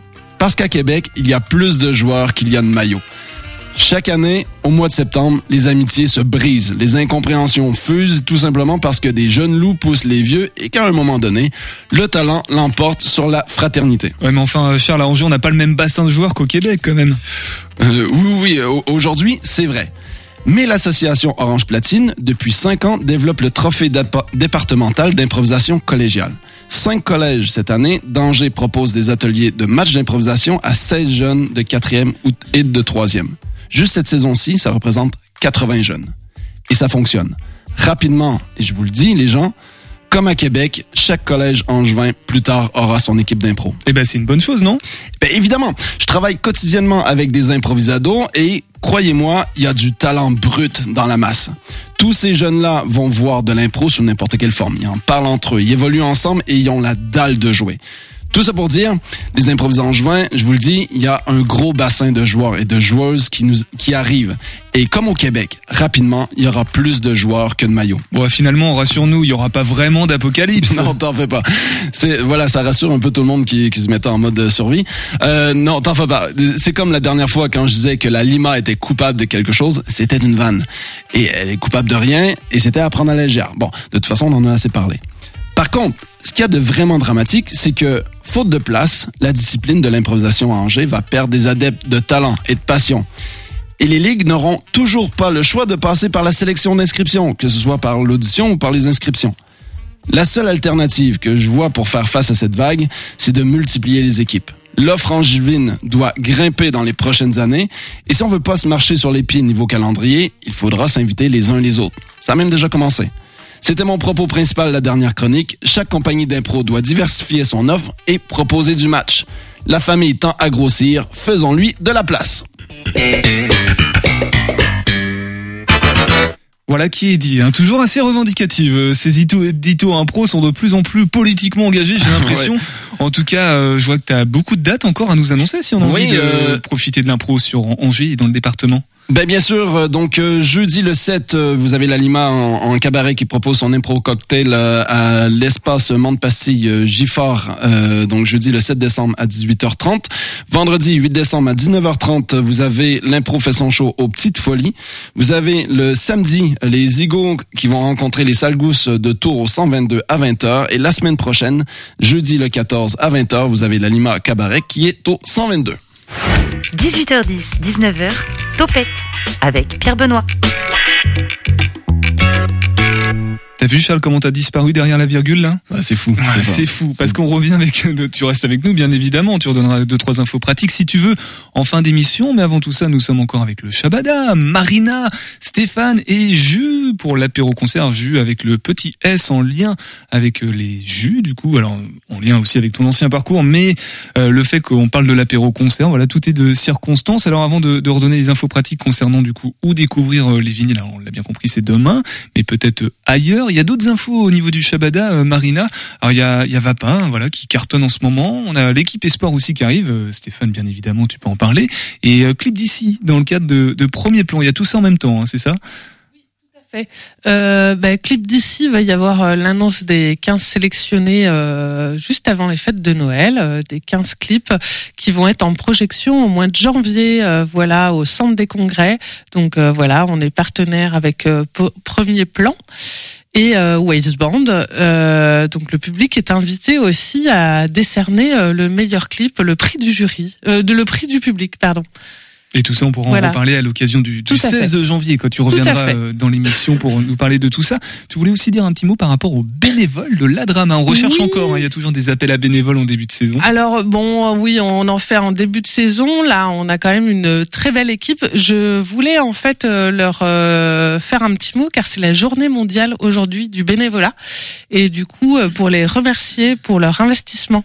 Speaker 10: Parce qu'à Québec, il y a plus de joueurs qu'il y a de maillots. Chaque année, au mois de septembre, les amitiés se brisent, les incompréhensions fusent tout simplement parce que des jeunes loups poussent les vieux et qu'à un moment donné, le talent l'emporte sur la fraternité.
Speaker 3: Ouais, mais enfin, euh, Charles, à Angers, on n'a pas le même bassin de joueurs qu'au Québec, quand même.
Speaker 10: Euh, oui, oui, au- aujourd'hui, c'est vrai. Mais l'association Orange Platine, depuis cinq ans, développe le trophée départemental d'improvisation collégiale. Cinq collèges cette année, d'Angers propose des ateliers de matchs d'improvisation à 16 jeunes de 4e ou- et de 3e. Juste cette saison-ci, ça représente 80 jeunes. Et ça fonctionne. Rapidement, et je vous le dis, les gens, comme à Québec, chaque collège angevin, plus tard, aura son équipe d'impro.
Speaker 3: Eh ben, c'est une bonne chose, non?
Speaker 10: Ben évidemment, je travaille quotidiennement avec des improvisados et croyez-moi, il y a du talent brut dans la masse. Tous ces jeunes-là vont voir de l'impro sous n'importe quelle forme. Ils en parlent entre eux, ils évoluent ensemble et ils ont la dalle de jouer. Tout ça pour dire, les improvisants angevins, je vous le dis, il y a un gros bassin de joueurs et de joueuses qui nous qui arrivent. Et comme au Québec, rapidement, il y aura plus de joueurs que de maillots.
Speaker 3: Bon, finalement, rassure-nous, il y aura pas vraiment d'apocalypse.
Speaker 10: Non, t'en fais pas. C'est voilà, ça rassure un peu tout le monde qui, qui se mettait en mode survie. Euh, non, t'en fais pas. C'est comme la dernière fois quand je disais que la Lima était coupable de quelque chose, c'était une vanne. Et elle est coupable de rien, et c'était à prendre à la légère. Bon, de toute façon, on en a assez parlé. Par contre, ce qu'il y a de vraiment dramatique, c'est que, faute de place, la discipline de l'improvisation à Angers va perdre des adeptes de talent et de passion. Et les ligues n'auront toujours pas le choix de passer par la sélection d'inscription, que ce soit par l'audition ou par les inscriptions. La seule alternative que je vois pour faire face à cette vague, c'est de multiplier les équipes. L'offre angevine doit grimper dans les prochaines années, et si on veut pas se marcher sur les pieds niveau calendrier, il faudra s'inviter les uns les autres. Ça a même déjà commencé. C'était mon propos principal de la dernière chronique. Chaque compagnie d'impro doit diversifier son offre et proposer du match. La famille tend à grossir, faisons-lui de la place.
Speaker 3: Voilà qui est dit. hein. Toujours assez revendicative. Euh, Ces Ito, Dito Impro sont de plus en plus politiquement engagés, j'ai l'impression. En tout cas, euh, je vois que tu as beaucoup de dates encore à nous annoncer si on a
Speaker 10: Oui,
Speaker 3: envie de
Speaker 10: euh,
Speaker 3: profiter de l'impro sur Angers et dans le département.
Speaker 10: Ben bien sûr, euh, donc euh, jeudi le 7, euh, vous avez la Lima en, en cabaret qui propose son impro cocktail à l'espace euh, Giffard, euh, donc jeudi le 7 décembre à 18h30. Vendredi 8 décembre à 19h30, vous avez l'impro fait son show aux Petites Folies. Vous avez le samedi les Zigos qui vont rencontrer les Sales Gousses de Tours au 122 à 20h. Et la semaine prochaine, jeudi le 14 à 20h, vous avez la Lima cabaret qui est au 122.
Speaker 2: 18h10, 19h, Topette avec Pierre Benoît.
Speaker 3: T'as vu Charles comment t'as disparu derrière la virgule là
Speaker 10: Ah, c'est fou.
Speaker 3: Ah, C'est fou parce qu'on revient avec. Tu restes avec nous bien évidemment. Tu redonneras deux trois infos pratiques si tu veux en fin d'émission. Mais avant tout ça, nous sommes encore avec le Shabada, Marina, Stéphane et Jus pour l'apéro concert. Jus avec le petit S en lien avec euh, les Jus du coup. Alors en lien aussi avec ton ancien parcours, mais euh, le fait qu'on parle de l'apéro concert, voilà, tout est de circonstance. Alors avant de, de redonner les infos pratiques concernant du coup où découvrir euh, les vinyles, alors, on l'a bien compris, c'est demain, mais peut-être euh, Il y a d'autres infos au niveau du Shabada, euh, Marina. Alors il y a, il y a Vapin, voilà, qui cartonne en ce moment. On a l'équipe Espoir aussi qui arrive. Euh, Stéphane, bien évidemment, tu peux en parler. Et euh, clip d'ici dans le cadre de, de premier plan. Il y a tout ça en même temps, hein, c'est ça?
Speaker 7: Euh, bah, clip d'ici, va y avoir l'annonce des 15 sélectionnés euh, juste avant les fêtes de Noël, euh, des 15 clips qui vont être en projection au mois de janvier, voilà, au centre des congrès. Donc voilà, on est partenaire avec Premier Plan et euh. Euh, donc le public est invité aussi à décerner euh, le meilleur clip, le prix du jury, euh, de le prix du public, pardon.
Speaker 3: Et tout ça, on pourra
Speaker 7: Voilà.
Speaker 3: en reparler à l'occasion du, du
Speaker 7: Tout à
Speaker 3: 16 janvier, quand tu reviendras euh, dans l'émission pour nous parler de tout ça. Tu voulais aussi dire un petit mot par rapport aux bénévoles de la drama. On recherche
Speaker 7: Oui.
Speaker 3: encore, hein, il y a toujours des appels à bénévoles en début de saison.
Speaker 7: Alors bon, oui, on en fait en début de saison. Là, on a quand même une très belle équipe. Je voulais en fait euh, leur euh, faire un petit mot car c'est la journée mondiale aujourd'hui du bénévolat et du coup pour les remercier pour leur investissement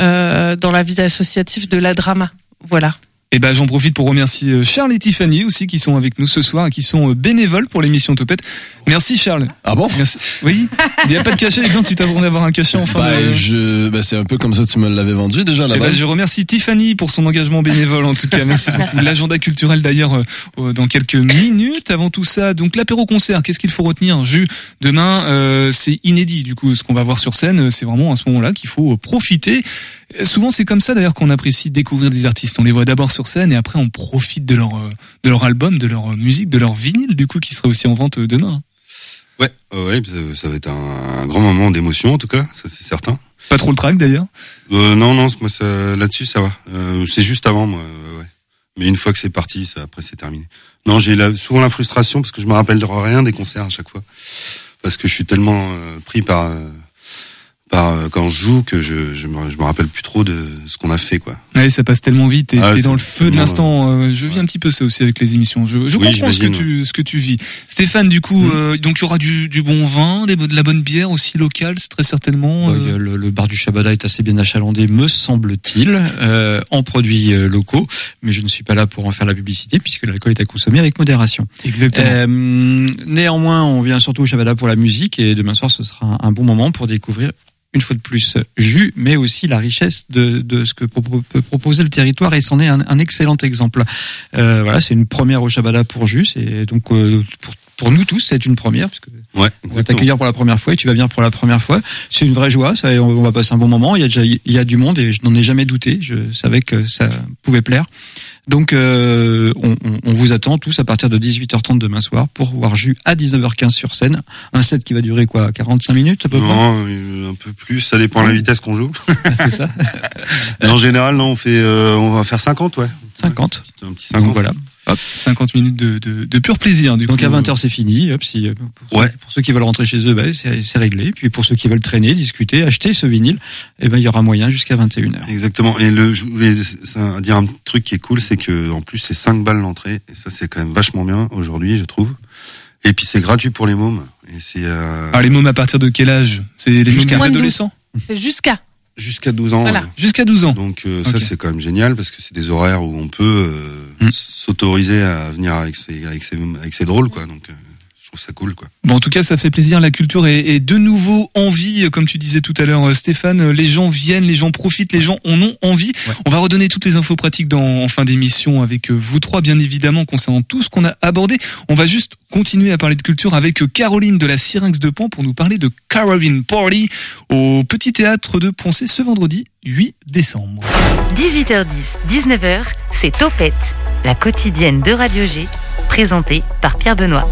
Speaker 7: euh, dans la vie associative de la drama. Voilà.
Speaker 3: Et ben j'en profite pour remercier euh, Charles et Tiffany aussi qui sont avec nous ce soir et qui sont euh, bénévoles pour l'émission Topette. Merci Charles.
Speaker 10: Ah bon?
Speaker 3: Merci. Oui, il n'y a pas de cachet. Non, tu t'attendais à avoir un cachet en fin
Speaker 10: Bah,
Speaker 3: de...
Speaker 10: je, bah, c'est un peu comme ça que tu me l'avais vendu déjà
Speaker 3: Eh
Speaker 10: là-bas.
Speaker 3: ben, je remercie Tiffany pour son engagement bénévole en tout cas. Merci beaucoup. L'agenda culturel d'ailleurs euh, euh, dans quelques minutes. Avant tout ça, donc l'apéro concert, qu'est-ce qu'il faut retenir? Jus, demain euh, c'est inédit. Du coup, ce qu'on va voir sur scène, c'est vraiment à ce moment-là qu'il faut profiter. Souvent, c'est comme ça d'ailleurs qu'on apprécie découvrir des artistes. On les voit d'abord sur scène et après on profite de leur euh, de leur album, de leur euh, musique, de leur vinyle du coup qui sera aussi en vente euh, demain.
Speaker 5: Ouais, euh, ouais, ça- va être un, grand moment d'émotion en tout cas, ça c'est certain.
Speaker 3: Pas trop le track d'ailleurs.
Speaker 5: Euh, non, non, moi ça, là-dessus ça va. Euh, c'est juste avant moi, ouais. Mais une fois que c'est parti, ça, après c'est terminé. Non, j'ai la- souvent la frustration parce que je me rappelle de rien des concerts à chaque fois, parce que je suis tellement euh, pris par euh, par euh, quand je joue que je je me, je me rappelle plus trop de ce qu'on a fait quoi.
Speaker 3: Ouais, ça passe tellement vite. T'es
Speaker 5: Ah,
Speaker 3: t'es dans le feu de l'instant. euh, je vis un petit peu ça aussi avec les émissions. Je, je
Speaker 5: Oui,
Speaker 3: comprends ce que tu ce que tu vis. Stéphane, du coup,
Speaker 8: Mm.
Speaker 3: euh, donc il y aura du, du bon vin, des, de la bonne bière aussi locale, c'est très certainement.
Speaker 8: Bah,
Speaker 3: euh,
Speaker 8: le, le bar du Shabada est assez bien achalandé, me semble-t-il, euh, en produits euh, locaux. Mais je ne suis pas là pour en faire la publicité puisque l'alcool est à consommer avec modération.
Speaker 3: Exactement.
Speaker 8: Euh, néanmoins, on vient surtout au Shabada pour la musique et demain soir, ce sera un, un bon moment pour découvrir une fois de plus Jus, mais aussi la richesse de, de ce que peut proposer le territoire et c'en est un, un excellent exemple. Euh, voilà, c'est une première au Shabada pour Jus et donc euh, pour, pour nous tous, c'est une première parce que
Speaker 5: Ouais,
Speaker 8: on va t'accueillir pour la première fois et tu vas venir pour la première fois. C'est une vraie joie, ça, on on va passer un bon moment. Il y a déjà il y a du monde et je n'en ai jamais douté. Je savais que ça pouvait plaire. Donc euh, on, on- on vous attend tous à partir de 18h30 demain soir pour voir Jus à 19h15 sur scène. Un set qui va durer quoi 45 minutes à peu près?
Speaker 5: Non, euh, un peu plus, ça dépend de la vitesse qu'on joue.
Speaker 8: C'est ça
Speaker 5: en général, non, on fait, euh, on va faire 50, ouais.
Speaker 8: 50.
Speaker 5: Un petit 50.
Speaker 8: Donc voilà.
Speaker 3: Hop, 50 minutes de, de, de pur plaisir. Du
Speaker 8: Donc
Speaker 3: coup.
Speaker 8: à 20h c'est fini. Hop, si, euh, pour,
Speaker 5: Ouais.
Speaker 8: ceux, pour ceux qui veulent rentrer chez eux, bah, c'est c'est réglé. Puis pour ceux qui veulent traîner, discuter, acheter ce vinyle, eh ben il y aura moyen jusqu'à 21h.
Speaker 5: Exactement. Et le, je voulais dire un truc qui est cool, c'est que en plus c'est 5 balles l'entrée, et ça c'est quand même vachement bien aujourd'hui, je trouve. Et puis c'est gratuit pour les mômes. Et c'est euh,
Speaker 3: Ah, les mômes à partir de quel âge? C'est les mômes
Speaker 8: Jusqu'à-
Speaker 3: adolescents?
Speaker 7: C'est jusqu'à.
Speaker 5: Jusqu'à 12 ans.
Speaker 7: Voilà.
Speaker 3: Jusqu'à 12 ans.
Speaker 5: Donc euh, ça c'est quand même génial parce que c'est des horaires où on peut euh,
Speaker 8: Mm.
Speaker 5: s'autoriser à venir avec ses avec ses avec ses drôles quoi. Donc euh, trouve ça cool quoi.
Speaker 3: Bon, en tout cas, ça fait plaisir. La culture est, est de nouveau en vie, comme tu disais tout à l'heure, euh, Stéphane. Les gens viennent, les gens profitent, les gens en ont envie.
Speaker 8: Ouais.
Speaker 3: On va redonner toutes les infos pratiques dans, en fin d'émission avec euh, vous trois, bien évidemment, concernant tout ce qu'on a abordé. On va juste continuer à parler de culture avec euh, Caroline de la Syrinx de Pan pour nous parler de Caroline Party au Petit Théâtre de Poncé ce vendredi 8 décembre.
Speaker 2: 18h10, 19h, c'est Topette, la quotidienne de Radio G, présentée par Pierre Benoît.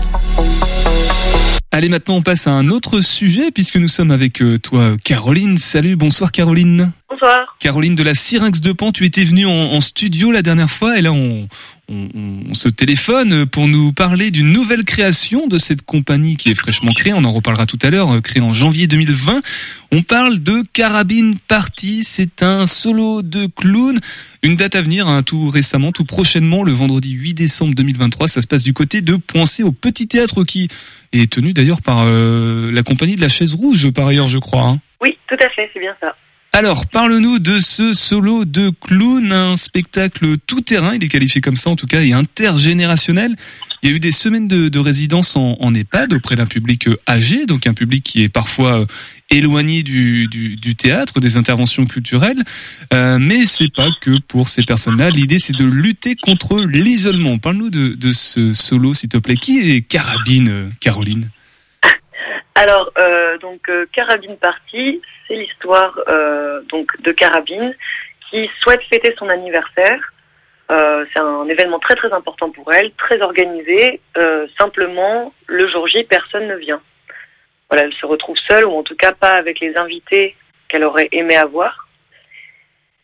Speaker 3: Allez, maintenant, on passe à un autre sujet puisque nous sommes avec euh, toi, Caroline. Salut, bonsoir Caroline.
Speaker 11: Bonsoir.
Speaker 3: Caroline de la Syrinx de Pan, tu étais venue en, en studio la dernière fois et là on, on, se téléphone pour nous parler d'une nouvelle création de cette compagnie qui est fraîchement créée. On en reparlera tout à l'heure, euh, créée en janvier 2020. On parle de Carabine Party. C'est un solo de clown. Une date à venir, hein, tout récemment, tout prochainement, le vendredi 8 décembre 2023. Ça se passe du côté de Poincé au Petit Théâtre qui est tenu d'ailleurs par euh, la compagnie de la Chaise Rouge, par ailleurs, je crois. hein.
Speaker 11: Oui, tout à fait, c'est bien ça.
Speaker 3: Alors, parle-nous de ce solo de clown, un spectacle tout terrain, il est qualifié comme ça en tout cas, et intergénérationnel. Il y a eu des semaines de, de résidence en, EHPAD auprès d'un public euh, âgé, donc un public qui est parfois euh, éloigné du, théâtre, des interventions culturelles. Euh, mais c'est pas que pour ces personnes-là. L'idée, c'est de lutter contre l'isolement. Parle-nous de, de ce solo, s'il te plaît. Qui est Carabine, euh, Caroline?
Speaker 11: Alors, donc, Carabine Party, c'est l'histoire euh, donc de Carabine qui souhaite fêter son anniversaire. Euh, c'est un événement très très important pour elle, très organisé. Euh, simplement, le jour J, personne ne vient. Voilà, elle se retrouve seule, ou en tout cas pas avec les invités qu'elle aurait aimé avoir.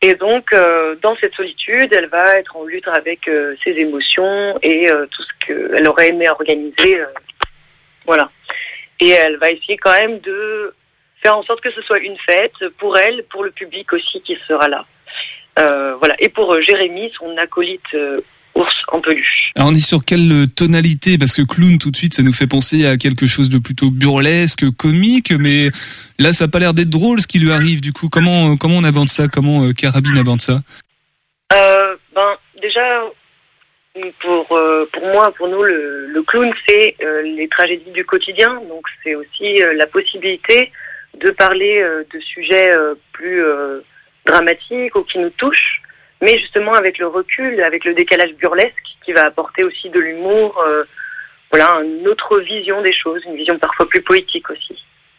Speaker 11: Et donc, dans cette solitude, elle va être en lutte avec ses émotions et tout ce qu'elle aurait aimé organiser. voilà. Et elle va essayer quand même de faire en sorte que ce soit une fête pour elle, pour le public aussi qui sera là. Euh, voilà. Et pour euh, Jérémy, son acolyte euh, ours en peluche.
Speaker 3: Alors on est sur quelle tonalité? Parce que clown tout de suite ça nous fait penser à quelque chose de plutôt burlesque, comique, mais là ça a pas l'air d'être drôle ce qui lui arrive du coup. Comment comment on aborde ça? Comment euh, Carabine aborde ça?
Speaker 11: Ben, déjà, pour, pour moi, pour nous, le, le clown, c'est les tragédies du quotidien. Donc, c'est aussi la possibilité de parler euh, de sujets euh, plus euh, dramatiques ou qui nous touchent, mais justement avec le recul, avec le décalage burlesque qui va apporter aussi de l'humour, voilà, une autre vision des choses, une vision parfois plus poétique aussi.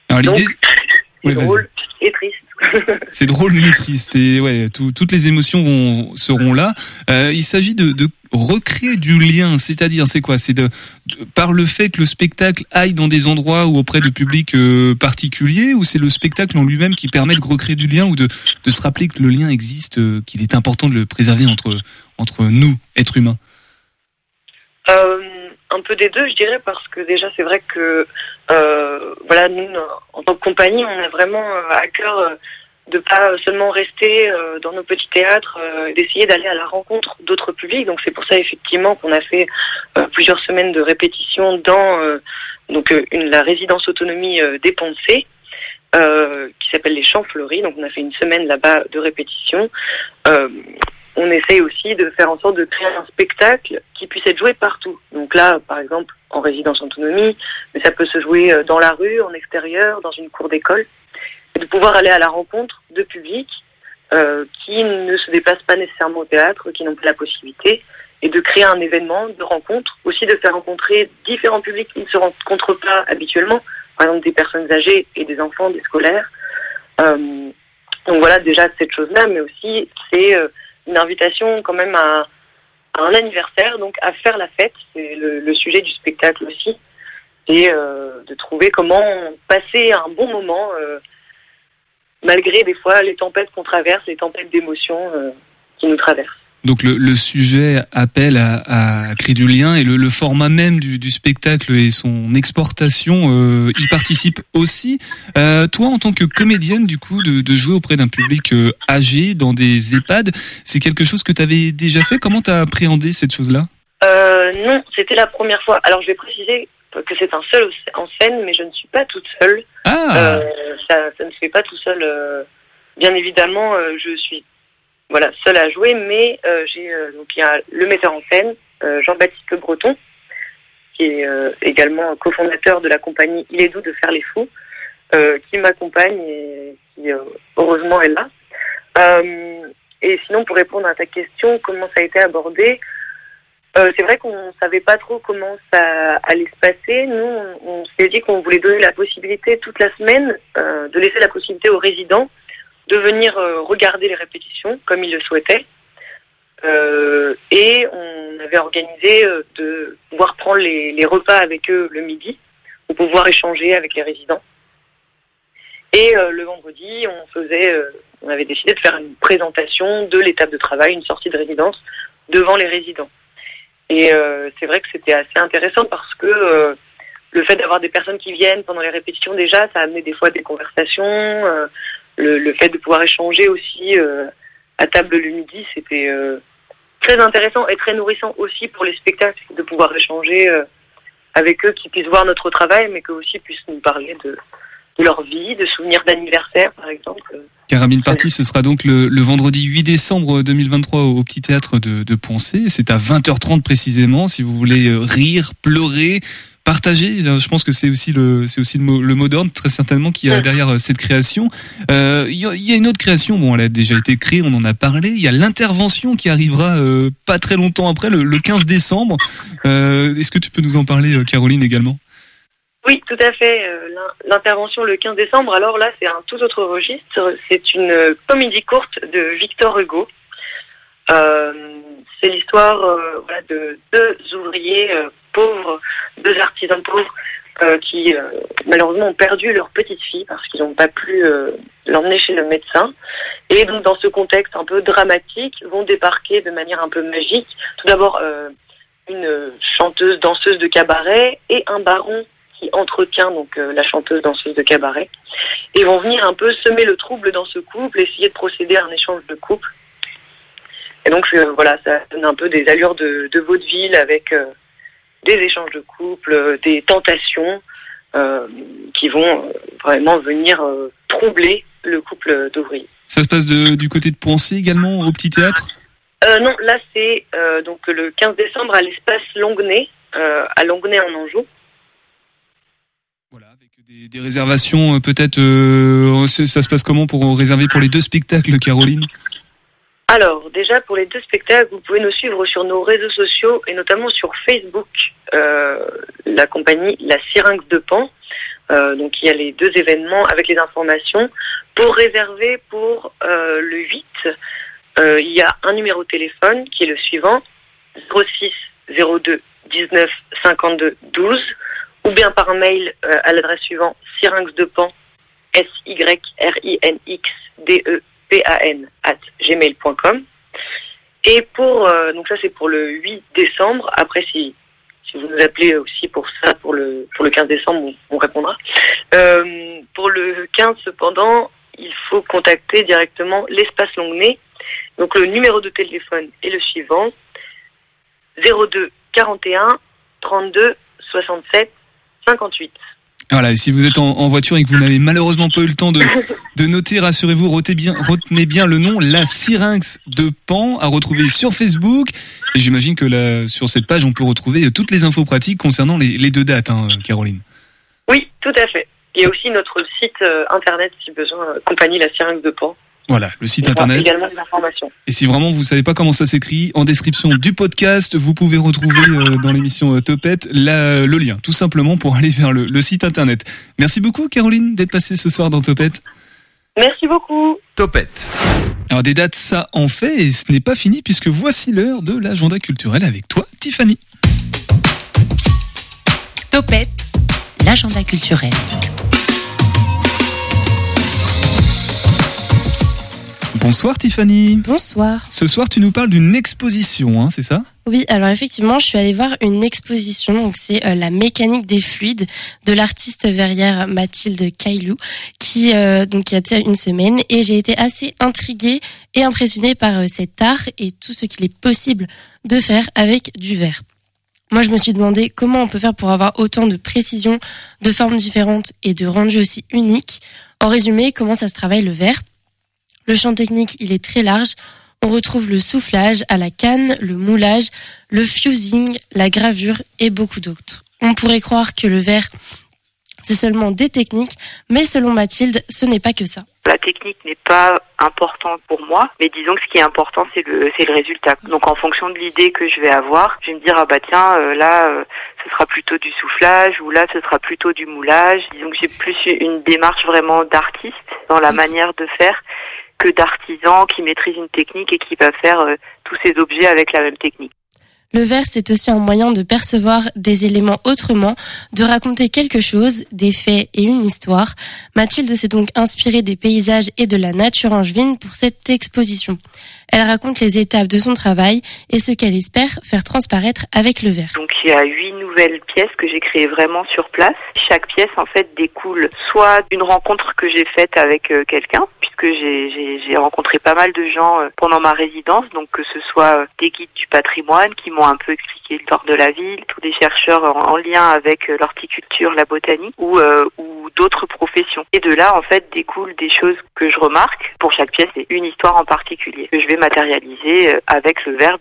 Speaker 3: Alors l'idée
Speaker 11: c'est
Speaker 3: Oui,
Speaker 11: drôle et triste.
Speaker 3: c'est drôle mais triste. Ouais, tout- toutes les émotions vont, seront là. Euh, il s'agit de, de recréer du lien, c'est-à-dire c'est quoi? C'est de, par le fait que le spectacle aille dans des endroits ou auprès de publics euh, particuliers, ou c'est le spectacle en lui-même qui permet de recréer du lien ou de, se rappeler que le lien existe, euh, qu'il est important de le préserver entre entre nous, êtres humains?
Speaker 11: Euh, un peu des deux, je dirais, parce que déjà, c'est vrai que, euh, voilà, nous, en tant que compagnie, on a vraiment à cœur de pas seulement rester euh, dans nos petits théâtres, euh, d'essayer d'aller à la rencontre d'autres publics. Donc, c'est pour ça, effectivement, qu'on a fait euh, plusieurs semaines de répétition dans donc une, la résidence autonomie des qui s'appelle les Champs Fleuris. Donc, on a fait une semaine là-bas de répétition. On essaye aussi de faire en sorte de créer un spectacle qui puisse être joué partout. Donc là, par exemple, en résidence autonomie, mais ça peut se jouer dans la rue, en extérieur, dans une cour d'école, et de pouvoir aller à la rencontre de publics euh, qui ne se déplacent pas nécessairement au théâtre, qui n'ont pas la possibilité, et de créer un événement de rencontre, aussi de faire rencontrer différents publics qui ne se rencontrent pas habituellement, par exemple des personnes âgées et des enfants, des scolaires. Euh, donc voilà déjà cette chose-là, mais aussi c'est euh, une invitation quand même à, un anniversaire, donc à faire la fête, c'est le, le sujet du spectacle aussi, et de trouver comment passer un bon moment malgré des fois les tempêtes qu'on traverse, les tempêtes d'émotions euh, qui nous traversent.
Speaker 3: Donc le, le sujet appelle à, à créer du lien et le, le format même du, du spectacle et son exportation euh, y participe aussi. Euh, toi, en tant que comédienne, du coup, de, de jouer auprès d'un public euh, âgé dans des EHPAD, c'est quelque chose que tu avais déjà fait? Comment t'as appréhendé cette chose-là?
Speaker 11: Non, c'était la première fois. Alors je vais préciser que c'est un seul en scène, mais je ne suis pas toute seule.
Speaker 3: Ah,
Speaker 11: Euh, ça, ça ne se fait pas tout seul. euh. bien évidemment, euh, je suis voilà seule à jouer, mais j'ai donc il y a le metteur en scène Jean-Baptiste Le Breton, qui est également cofondateur de la compagnie Il est doux de faire les fous, qui m'accompagne et qui heureusement est là. Et sinon, pour répondre à ta question, comment ça a été abordé euh, c'est vrai qu'on savait pas trop comment ça allait se passer. Nous, on, s'est dit qu'on voulait donner la possibilité toute la semaine euh, de laisser la possibilité aux résidents de venir euh, regarder les répétitions comme ils le souhaitaient. Et on avait organisé de pouvoir prendre les, les repas avec eux le midi pour pouvoir échanger avec les résidents. Et le vendredi, on faisait, on avait décidé de faire une présentation de l'étape de travail, une sortie de résidence devant les résidents. Et euh, c'est vrai que c'était assez intéressant parce que euh, le fait d'avoir des personnes qui viennent pendant les répétitions déjà, ça a amené des fois des conversations. euh, le, le fait de pouvoir échanger aussi euh, à table le midi, c'était euh, très intéressant et très nourrissant aussi pour les spectacles de pouvoir échanger euh, avec eux, qui puissent voir notre travail, mais qu'eux aussi puissent nous parler de, de leur vie, de souvenirs d'anniversaire par exemple.
Speaker 3: Carabine Party, ce sera donc le, le vendredi 8 décembre 2023 au, Petit Théâtre de, de Poncé. C'est à 20h30 précisément. Si vous voulez euh, rire, pleurer, partager, euh, je pense que c'est aussi le c'est aussi le mot, le mot d'ordre très certainement qui a derrière euh, cette création. Euh, Il y, a- il y a une autre création. Bon, elle a déjà été créée, on en a parlé. Il y a l'intervention qui arrivera euh, pas très longtemps après, le, le 15 décembre. Euh, Est-ce que tu peux nous en parler, euh, Caroline, également?
Speaker 11: Oui, tout à fait. Euh, l'in- L'intervention le 15 décembre, alors là, c'est un tout autre registre. C'est une euh, comédie courte de Victor Hugo. Euh, c'est l'histoire de deux ouvriers pauvres, deux artisans pauvres qui malheureusement ont perdu leur petite fille parce qu'ils n'ont pas pu l'emmener chez le médecin. Et donc dans ce contexte un peu dramatique, vont débarquer de manière un peu magique. Tout d'abord une chanteuse danseuse de cabaret et un baron qui entretient donc euh, la chanteuse danseuse de cabaret et vont venir un peu semer le trouble dans ce couple, essayer de procéder à un échange de couple. Et donc euh, voilà, ça donne un peu des allures de, de vaudeville avec euh, des échanges de couple, des tentations euh, qui vont vraiment venir euh, troubler le couple d'ouvriers.
Speaker 3: Ça se passe de, du côté de Poncé également au Petit Théâtre?
Speaker 11: Euh, non, là c'est donc le 15 décembre à l'espace Longuenay, à Longuenay en Anjou.
Speaker 3: Des, réservations euh, peut-être euh, ça se passe comment pour réserver pour les deux spectacles, Caroline?
Speaker 11: Alors, déjà, pour les deux spectacles, vous pouvez nous suivre sur nos réseaux sociaux et notamment sur Facebook, euh, la compagnie La Syrinx de Pan. Donc, il y a les deux événements avec les informations. Pour réserver pour le 8, euh, il y a un numéro de téléphone qui est le suivant 06 02 19 52 12 ou bien par mail euh, à l'adresse suivante syrinxdepan s y r i n x d e et pour euh, donc ça c'est pour le 8 décembre. Après si si vous nous appelez aussi pour ça pour le pour le 15 décembre on, on répondra. Euh, pour le 15 cependant il faut contacter directement l'espace Longuenay donc le numéro de téléphone est le suivant. 02 41 32 67 58
Speaker 3: Voilà, si vous êtes en, en voiture et que vous n'avez malheureusement pas eu le temps de, de noter, rassurez-vous, retenez bien, retenez bien le nom, la Syrinx de Pan, à retrouver sur Facebook. Et j'imagine que là, sur cette page, on peut retrouver toutes les infos pratiques concernant les, les deux dates, hein, Caroline.
Speaker 11: Oui, tout à fait. Il y a aussi notre site euh, internet si besoin, euh, compagnie La Syrinx de Pan.
Speaker 3: Voilà, le site internet.
Speaker 11: également des informations.
Speaker 3: Et si vraiment vous savez pas comment ça s'écrit, en description du podcast, vous pouvez retrouver euh, dans l'émission euh, Topette la- le lien, tout simplement pour aller vers le, le site internet. Merci beaucoup, Caroline, d'être passée ce soir dans Topette.
Speaker 11: Merci beaucoup.
Speaker 6: Topette.
Speaker 3: Alors des dates, ça en fait, et ce n'est pas fini puisque voici l'heure de l'agenda culturel avec toi, Tiffany.
Speaker 2: Topette, l'agenda culturel.
Speaker 3: Bonsoir Tiffany.
Speaker 12: Bonsoir.
Speaker 3: Ce soir, tu nous parles d'une exposition, hein, c'est ça?
Speaker 12: Oui, alors effectivement, je suis allée voir une exposition, donc c'est euh, la mécanique des fluides de l'artiste verrière Mathilde Caillou, qui euh, donc qui a été une semaine, et j'ai été assez intriguée et impressionnée par euh, cet art et tout ce qu'il est possible de faire avec du verre. Moi, je me suis demandé comment on peut faire pour avoir autant de précision, de formes différentes et de rendus aussi uniques. En résumé, comment ça se travaille le verre? Le champ technique, il est très large. On retrouve le soufflage à la canne, le moulage, le fusing, la gravure et beaucoup d'autres. On pourrait croire que le verre, c'est seulement des techniques, mais selon Mathilde, ce n'est pas que ça.
Speaker 13: La technique n'est pas importante pour moi, mais disons que ce qui est important, c'est le, c'est le résultat. Donc en fonction de l'idée que je vais avoir, je vais me dire, ah bah tiens, euh, là, euh, ce sera plutôt du soufflage, ou là, ce sera plutôt du moulage. Disons que j'ai plus une démarche vraiment d'artiste dans la manière de faire que d'artisan qui maîtrise une technique et qui va faire euh, tous ces objets avec la même technique.
Speaker 12: Le vers, c'est aussi un moyen de percevoir des éléments autrement, de raconter quelque chose, des faits et une histoire. Mathilde s'est donc inspirée des paysages et de la nature angevine pour cette exposition. Elle raconte les étapes de son travail et ce qu'elle espère faire transparaître avec le verre.
Speaker 13: Donc il y a huit nouvelles pièces que j'ai créées vraiment sur place. Chaque pièce en fait découle soit d'une rencontre que j'ai faite avec euh, quelqu'un, puisque j'ai- rencontré pas mal de gens euh, pendant ma résidence, donc que ce soit euh, des guides du patrimoine qui m'ont un peu expliqué l'histoire de la ville, tous des chercheurs en, en lien avec euh, l'horticulture, la botanique ou, euh, ou d'autres professions. Et de là en fait découlent des choses que je remarque. Pour chaque pièce, c'est une histoire en particulier que je vais matérialiser avec le verbe.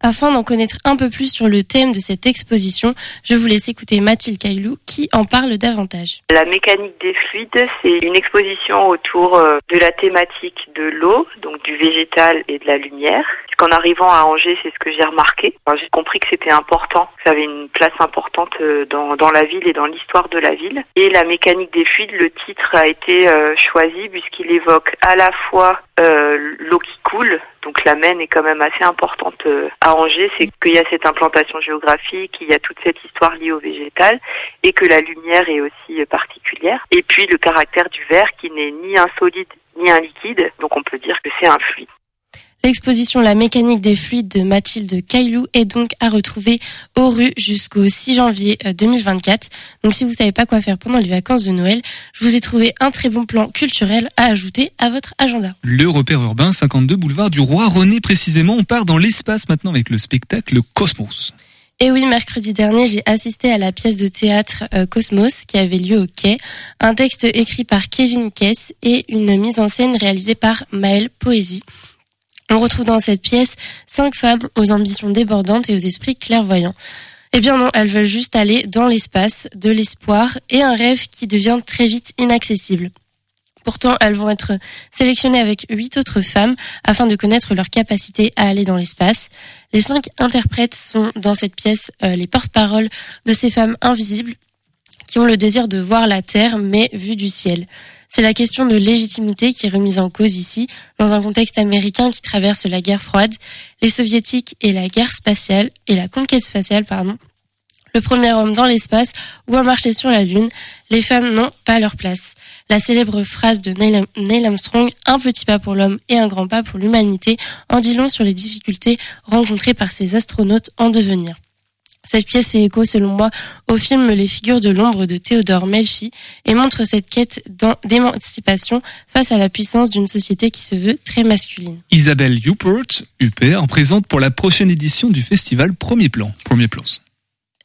Speaker 12: Afin d'en connaître un peu plus sur le thème de cette exposition, je vous laisse écouter Mathilde Caillou qui en parle davantage.
Speaker 13: La mécanique des fluides, c'est une exposition autour euh, de la thématique de l'eau, donc du végétal et de la lumière. Qu'en arrivant à Angers, c'est ce que j'ai remarqué. J'ai compris que c'était important, que ça avait une place importante euh, dans, dans la ville et dans l'histoire de la ville. Et la mécanique des fluides, le titre a été euh, choisi puisqu'il évoque à la fois euh, l'eau qui coule, donc la Maine est quand même assez importante euh, à Angers, c'est qu'il y a cette implantation géographique, il y a toute cette histoire liée au végétal et que la lumière est aussi euh, particulière. Et puis le caractère du verre qui n'est ni un solide ni un liquide, donc on peut dire que c'est un fluide.
Speaker 12: L'exposition La mécanique des fluides de Mathilde Caillou est donc à retrouver aux rues jusqu'au 6 janvier euh, 2024. Donc si vous savez pas quoi faire pendant les vacances de Noël, je vous ai trouvé un très bon plan culturel à ajouter à votre agenda.
Speaker 3: Le repère urbain 52 boulevard du Roi René précisément. On part dans l'espace maintenant avec le spectacle Cosmos.
Speaker 12: Et oui, mercredi dernier, j'ai assisté à la pièce de théâtre euh, Cosmos qui avait lieu au Quai, un texte écrit par Kevin Kess et une mise en scène réalisée par Maël Poésie. On retrouve dans cette pièce cinq femmes aux ambitions débordantes et aux esprits clairvoyants. Eh bien non, elles veulent juste aller dans l'espace, de l'espoir et un rêve qui devient très vite inaccessible. Pourtant, elles vont être sélectionnées avec huit autres femmes afin de connaître leur capacité à aller dans l'espace. Les cinq interprètes sont dans cette pièce euh, les porte-paroles de ces femmes invisibles qui ont le désir de voir la Terre mais vue du ciel. C'est la question de légitimité qui est remise en cause ici, dans un contexte américain qui traverse la guerre froide, les soviétiques et la guerre spatiale, et la conquête spatiale, pardon. Le premier homme dans l'espace ou à marcher sur la Lune, les femmes n'ont pas leur place. La célèbre phrase de Neil Armstrong, un petit pas pour l'homme et un grand pas pour l'humanité, en dit long sur les difficultés rencontrées par ces astronautes en devenir. Cette pièce fait écho, selon moi, au film Les figures de l'ombre de Théodore Melfi et montre cette quête d'émancipation face à la puissance d'une société qui se veut très masculine.
Speaker 3: Isabelle Huppert, Huppert, présente pour la prochaine édition du festival Premier Plan. Premier Plan.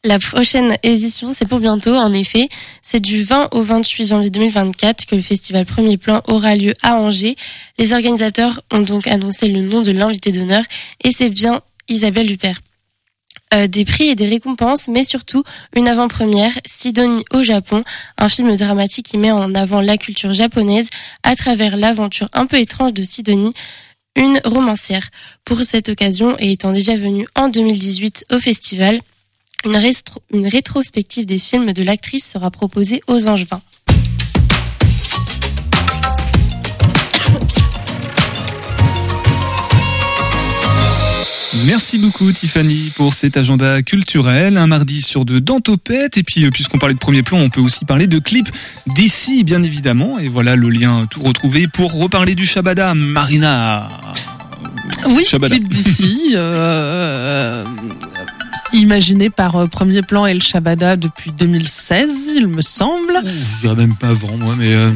Speaker 12: La prochaine édition, c'est pour bientôt, en effet. C'est du 20 au 28 janvier 2024 que le festival Premier Plan aura lieu à Angers. Les organisateurs ont donc annoncé le nom de l'invité d'honneur et c'est bien Isabelle Huppert. Euh, des prix et des récompenses, mais surtout une avant-première, Sidonie au Japon, un film dramatique qui met en avant la culture japonaise à travers l'aventure un peu étrange de Sidonie, une romancière. Pour cette occasion, et étant déjà venue en 2018 au festival, une, rétrospective des films de l'actrice sera proposée aux Angevins.
Speaker 3: Merci beaucoup Tiffany pour cet agenda culturel. Un mardi sur deux dans Topette. Et puis euh, puisqu'on parlait de premier plan, on peut aussi parler de clips d'ici bien évidemment. Et voilà le lien tout retrouvé pour reparler du Shabada. Marina.
Speaker 7: Oui,
Speaker 3: Shabada.
Speaker 7: clip d'ici. euh, imaginé par euh, Premier Plan et le Shabada depuis 2016, il me semble.
Speaker 8: Je dirais même pas avant, moi, mais euh,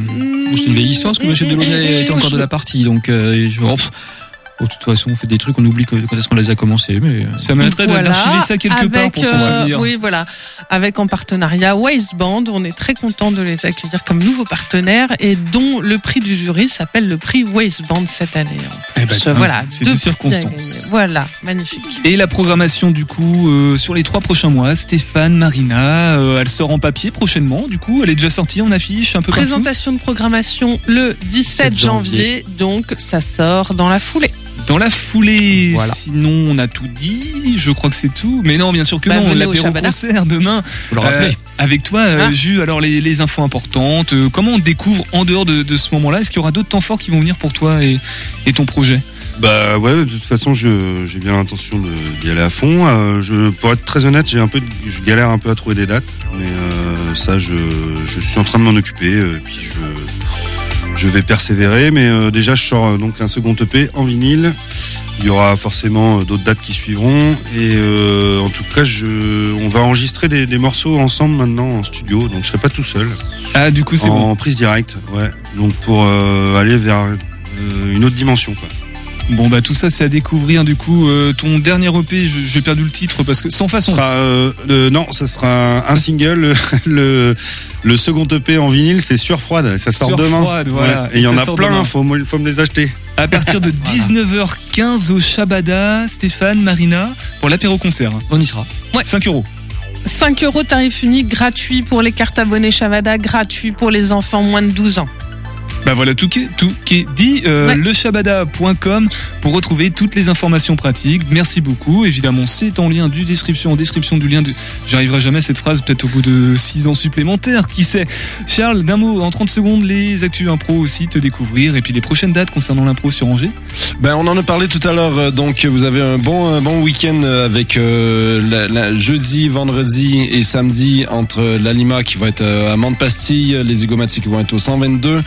Speaker 8: c'est une vieille histoire parce que Monsieur Delaunay était encore de la partie, donc euh, je, pff, de toute façon, on fait des trucs, on oublie quand est-ce qu'on les a commencés, mais euh,
Speaker 3: Ça mériterait
Speaker 7: Voilà,
Speaker 3: d'archiver ça quelque part
Speaker 7: avec,
Speaker 3: pour s'en
Speaker 7: euh,
Speaker 3: souvenir.
Speaker 7: Oui, voilà. Avec en partenariat Band, on est très content de les accueillir comme nouveaux partenaires et dont le prix du jury s'appelle le prix Band cette année. En
Speaker 3: Eh ben,
Speaker 7: voilà,
Speaker 3: c'est
Speaker 7: deux
Speaker 3: de circonstance.
Speaker 7: Voilà, magnifique.
Speaker 3: Et la programmation du coup euh, sur les trois prochains mois, Stéphane, Marina, euh, elle sort en papier prochainement. Du coup, elle est déjà sortie en affiche un peu partout.
Speaker 7: Présentation de programmation le 17 janvier, donc ça sort dans la foulée.
Speaker 3: Dans la foulée,
Speaker 8: Voilà.
Speaker 3: sinon on a tout dit, je crois que c'est tout. Mais non, bien sûr que
Speaker 7: Bah,
Speaker 3: non, l'apéro concert demain.
Speaker 8: faut le rappeler.
Speaker 3: Euh, avec toi, euh,
Speaker 7: Ah.
Speaker 3: Jus, alors les, les infos importantes, euh, comment on découvre en dehors de, de ce moment-là Est-ce qu'il y aura d'autres temps forts qui vont venir pour toi et, et ton projet?
Speaker 5: Bah ouais, de toute façon, je- j'ai bien l'intention d'y aller à fond. Euh, je, pour être très honnête, j'ai un peu, je galère un peu à trouver des dates, mais euh, ça, je, je suis en train de m'en occuper. euh, puis je, je vais persévérer, mais euh, déjà, je sors euh, donc un second EP en vinyle. Il y aura forcément euh, d'autres dates qui suivront, et euh, en tout cas, je, on va enregistrer des, des morceaux ensemble maintenant en studio, donc je serai pas tout seul.
Speaker 3: Ah, du coup, c'est
Speaker 5: en
Speaker 3: bon.
Speaker 5: prise directe, ouais. Donc pour euh, aller vers euh, une autre dimension, quoi.
Speaker 3: Bon, bah, tout ça, c'est à découvrir. Du coup, euh, ton dernier EP, je- j'ai perdu le titre parce que sans
Speaker 5: Ce
Speaker 3: façon.
Speaker 5: sera, euh, le- non, ça sera un single. Le, le second EP en vinyle, c'est Sur Froide. Ça sort
Speaker 3: Sur
Speaker 5: demain.
Speaker 3: Froide, voilà.
Speaker 5: Ouais. Et il y en
Speaker 3: ça
Speaker 5: a plein.
Speaker 3: demain.
Speaker 5: Faut, me- faut me les acheter.
Speaker 3: À partir de 19h15 au Shabada, Stéphane, Marina, pour l'apéro concert.
Speaker 8: On y sera.
Speaker 3: 5 euros.
Speaker 7: 5 euros tarif unique, gratuit pour les cartes abonnées Shavada, gratuit pour les enfants moins de 12 ans.
Speaker 3: Bah voilà, tout qui est, tout qui est dit. Euh,
Speaker 7: Ouais.
Speaker 3: Leshabada.com pour retrouver toutes les informations pratiques. Merci beaucoup. Évidemment, c'est en lien du description, en description du lien de. J'arriverai jamais à cette phrase, peut-être au bout de 6 ans supplémentaires. Qui sait Charles, d'un mot, en 30 secondes, les actus impro aussi, te découvrir. Et puis les prochaines dates concernant l'impro sur Angers.
Speaker 10: Ben, on en a parlé tout à l'heure. euh, Donc, vous avez un bon, un bon week-end euh, avec euh, la, la- jeudi, vendredi et samedi entre l'Alima qui va être à Montpastille, les Zygomatiques qui vont être au 122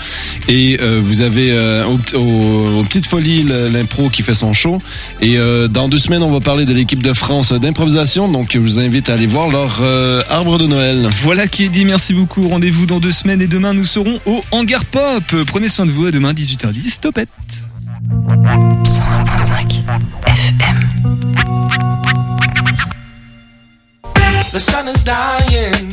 Speaker 10: et euh, vous avez euh, au, au- aux Petites Folies l'impro qui fait son show. Et euh, dans deux semaines, on va parler de l'équipe de France d'improvisation. Donc, je vous invite à aller voir leur euh, arbre de Noël.
Speaker 3: Voilà qui est dit. Merci beaucoup. Rendez-vous dans deux semaines et demain, nous serons au Hangar Pop. Prenez soin de vous. À demain, 18h10. Topette.
Speaker 2: 101.5 FM.
Speaker 14: The sun is dying.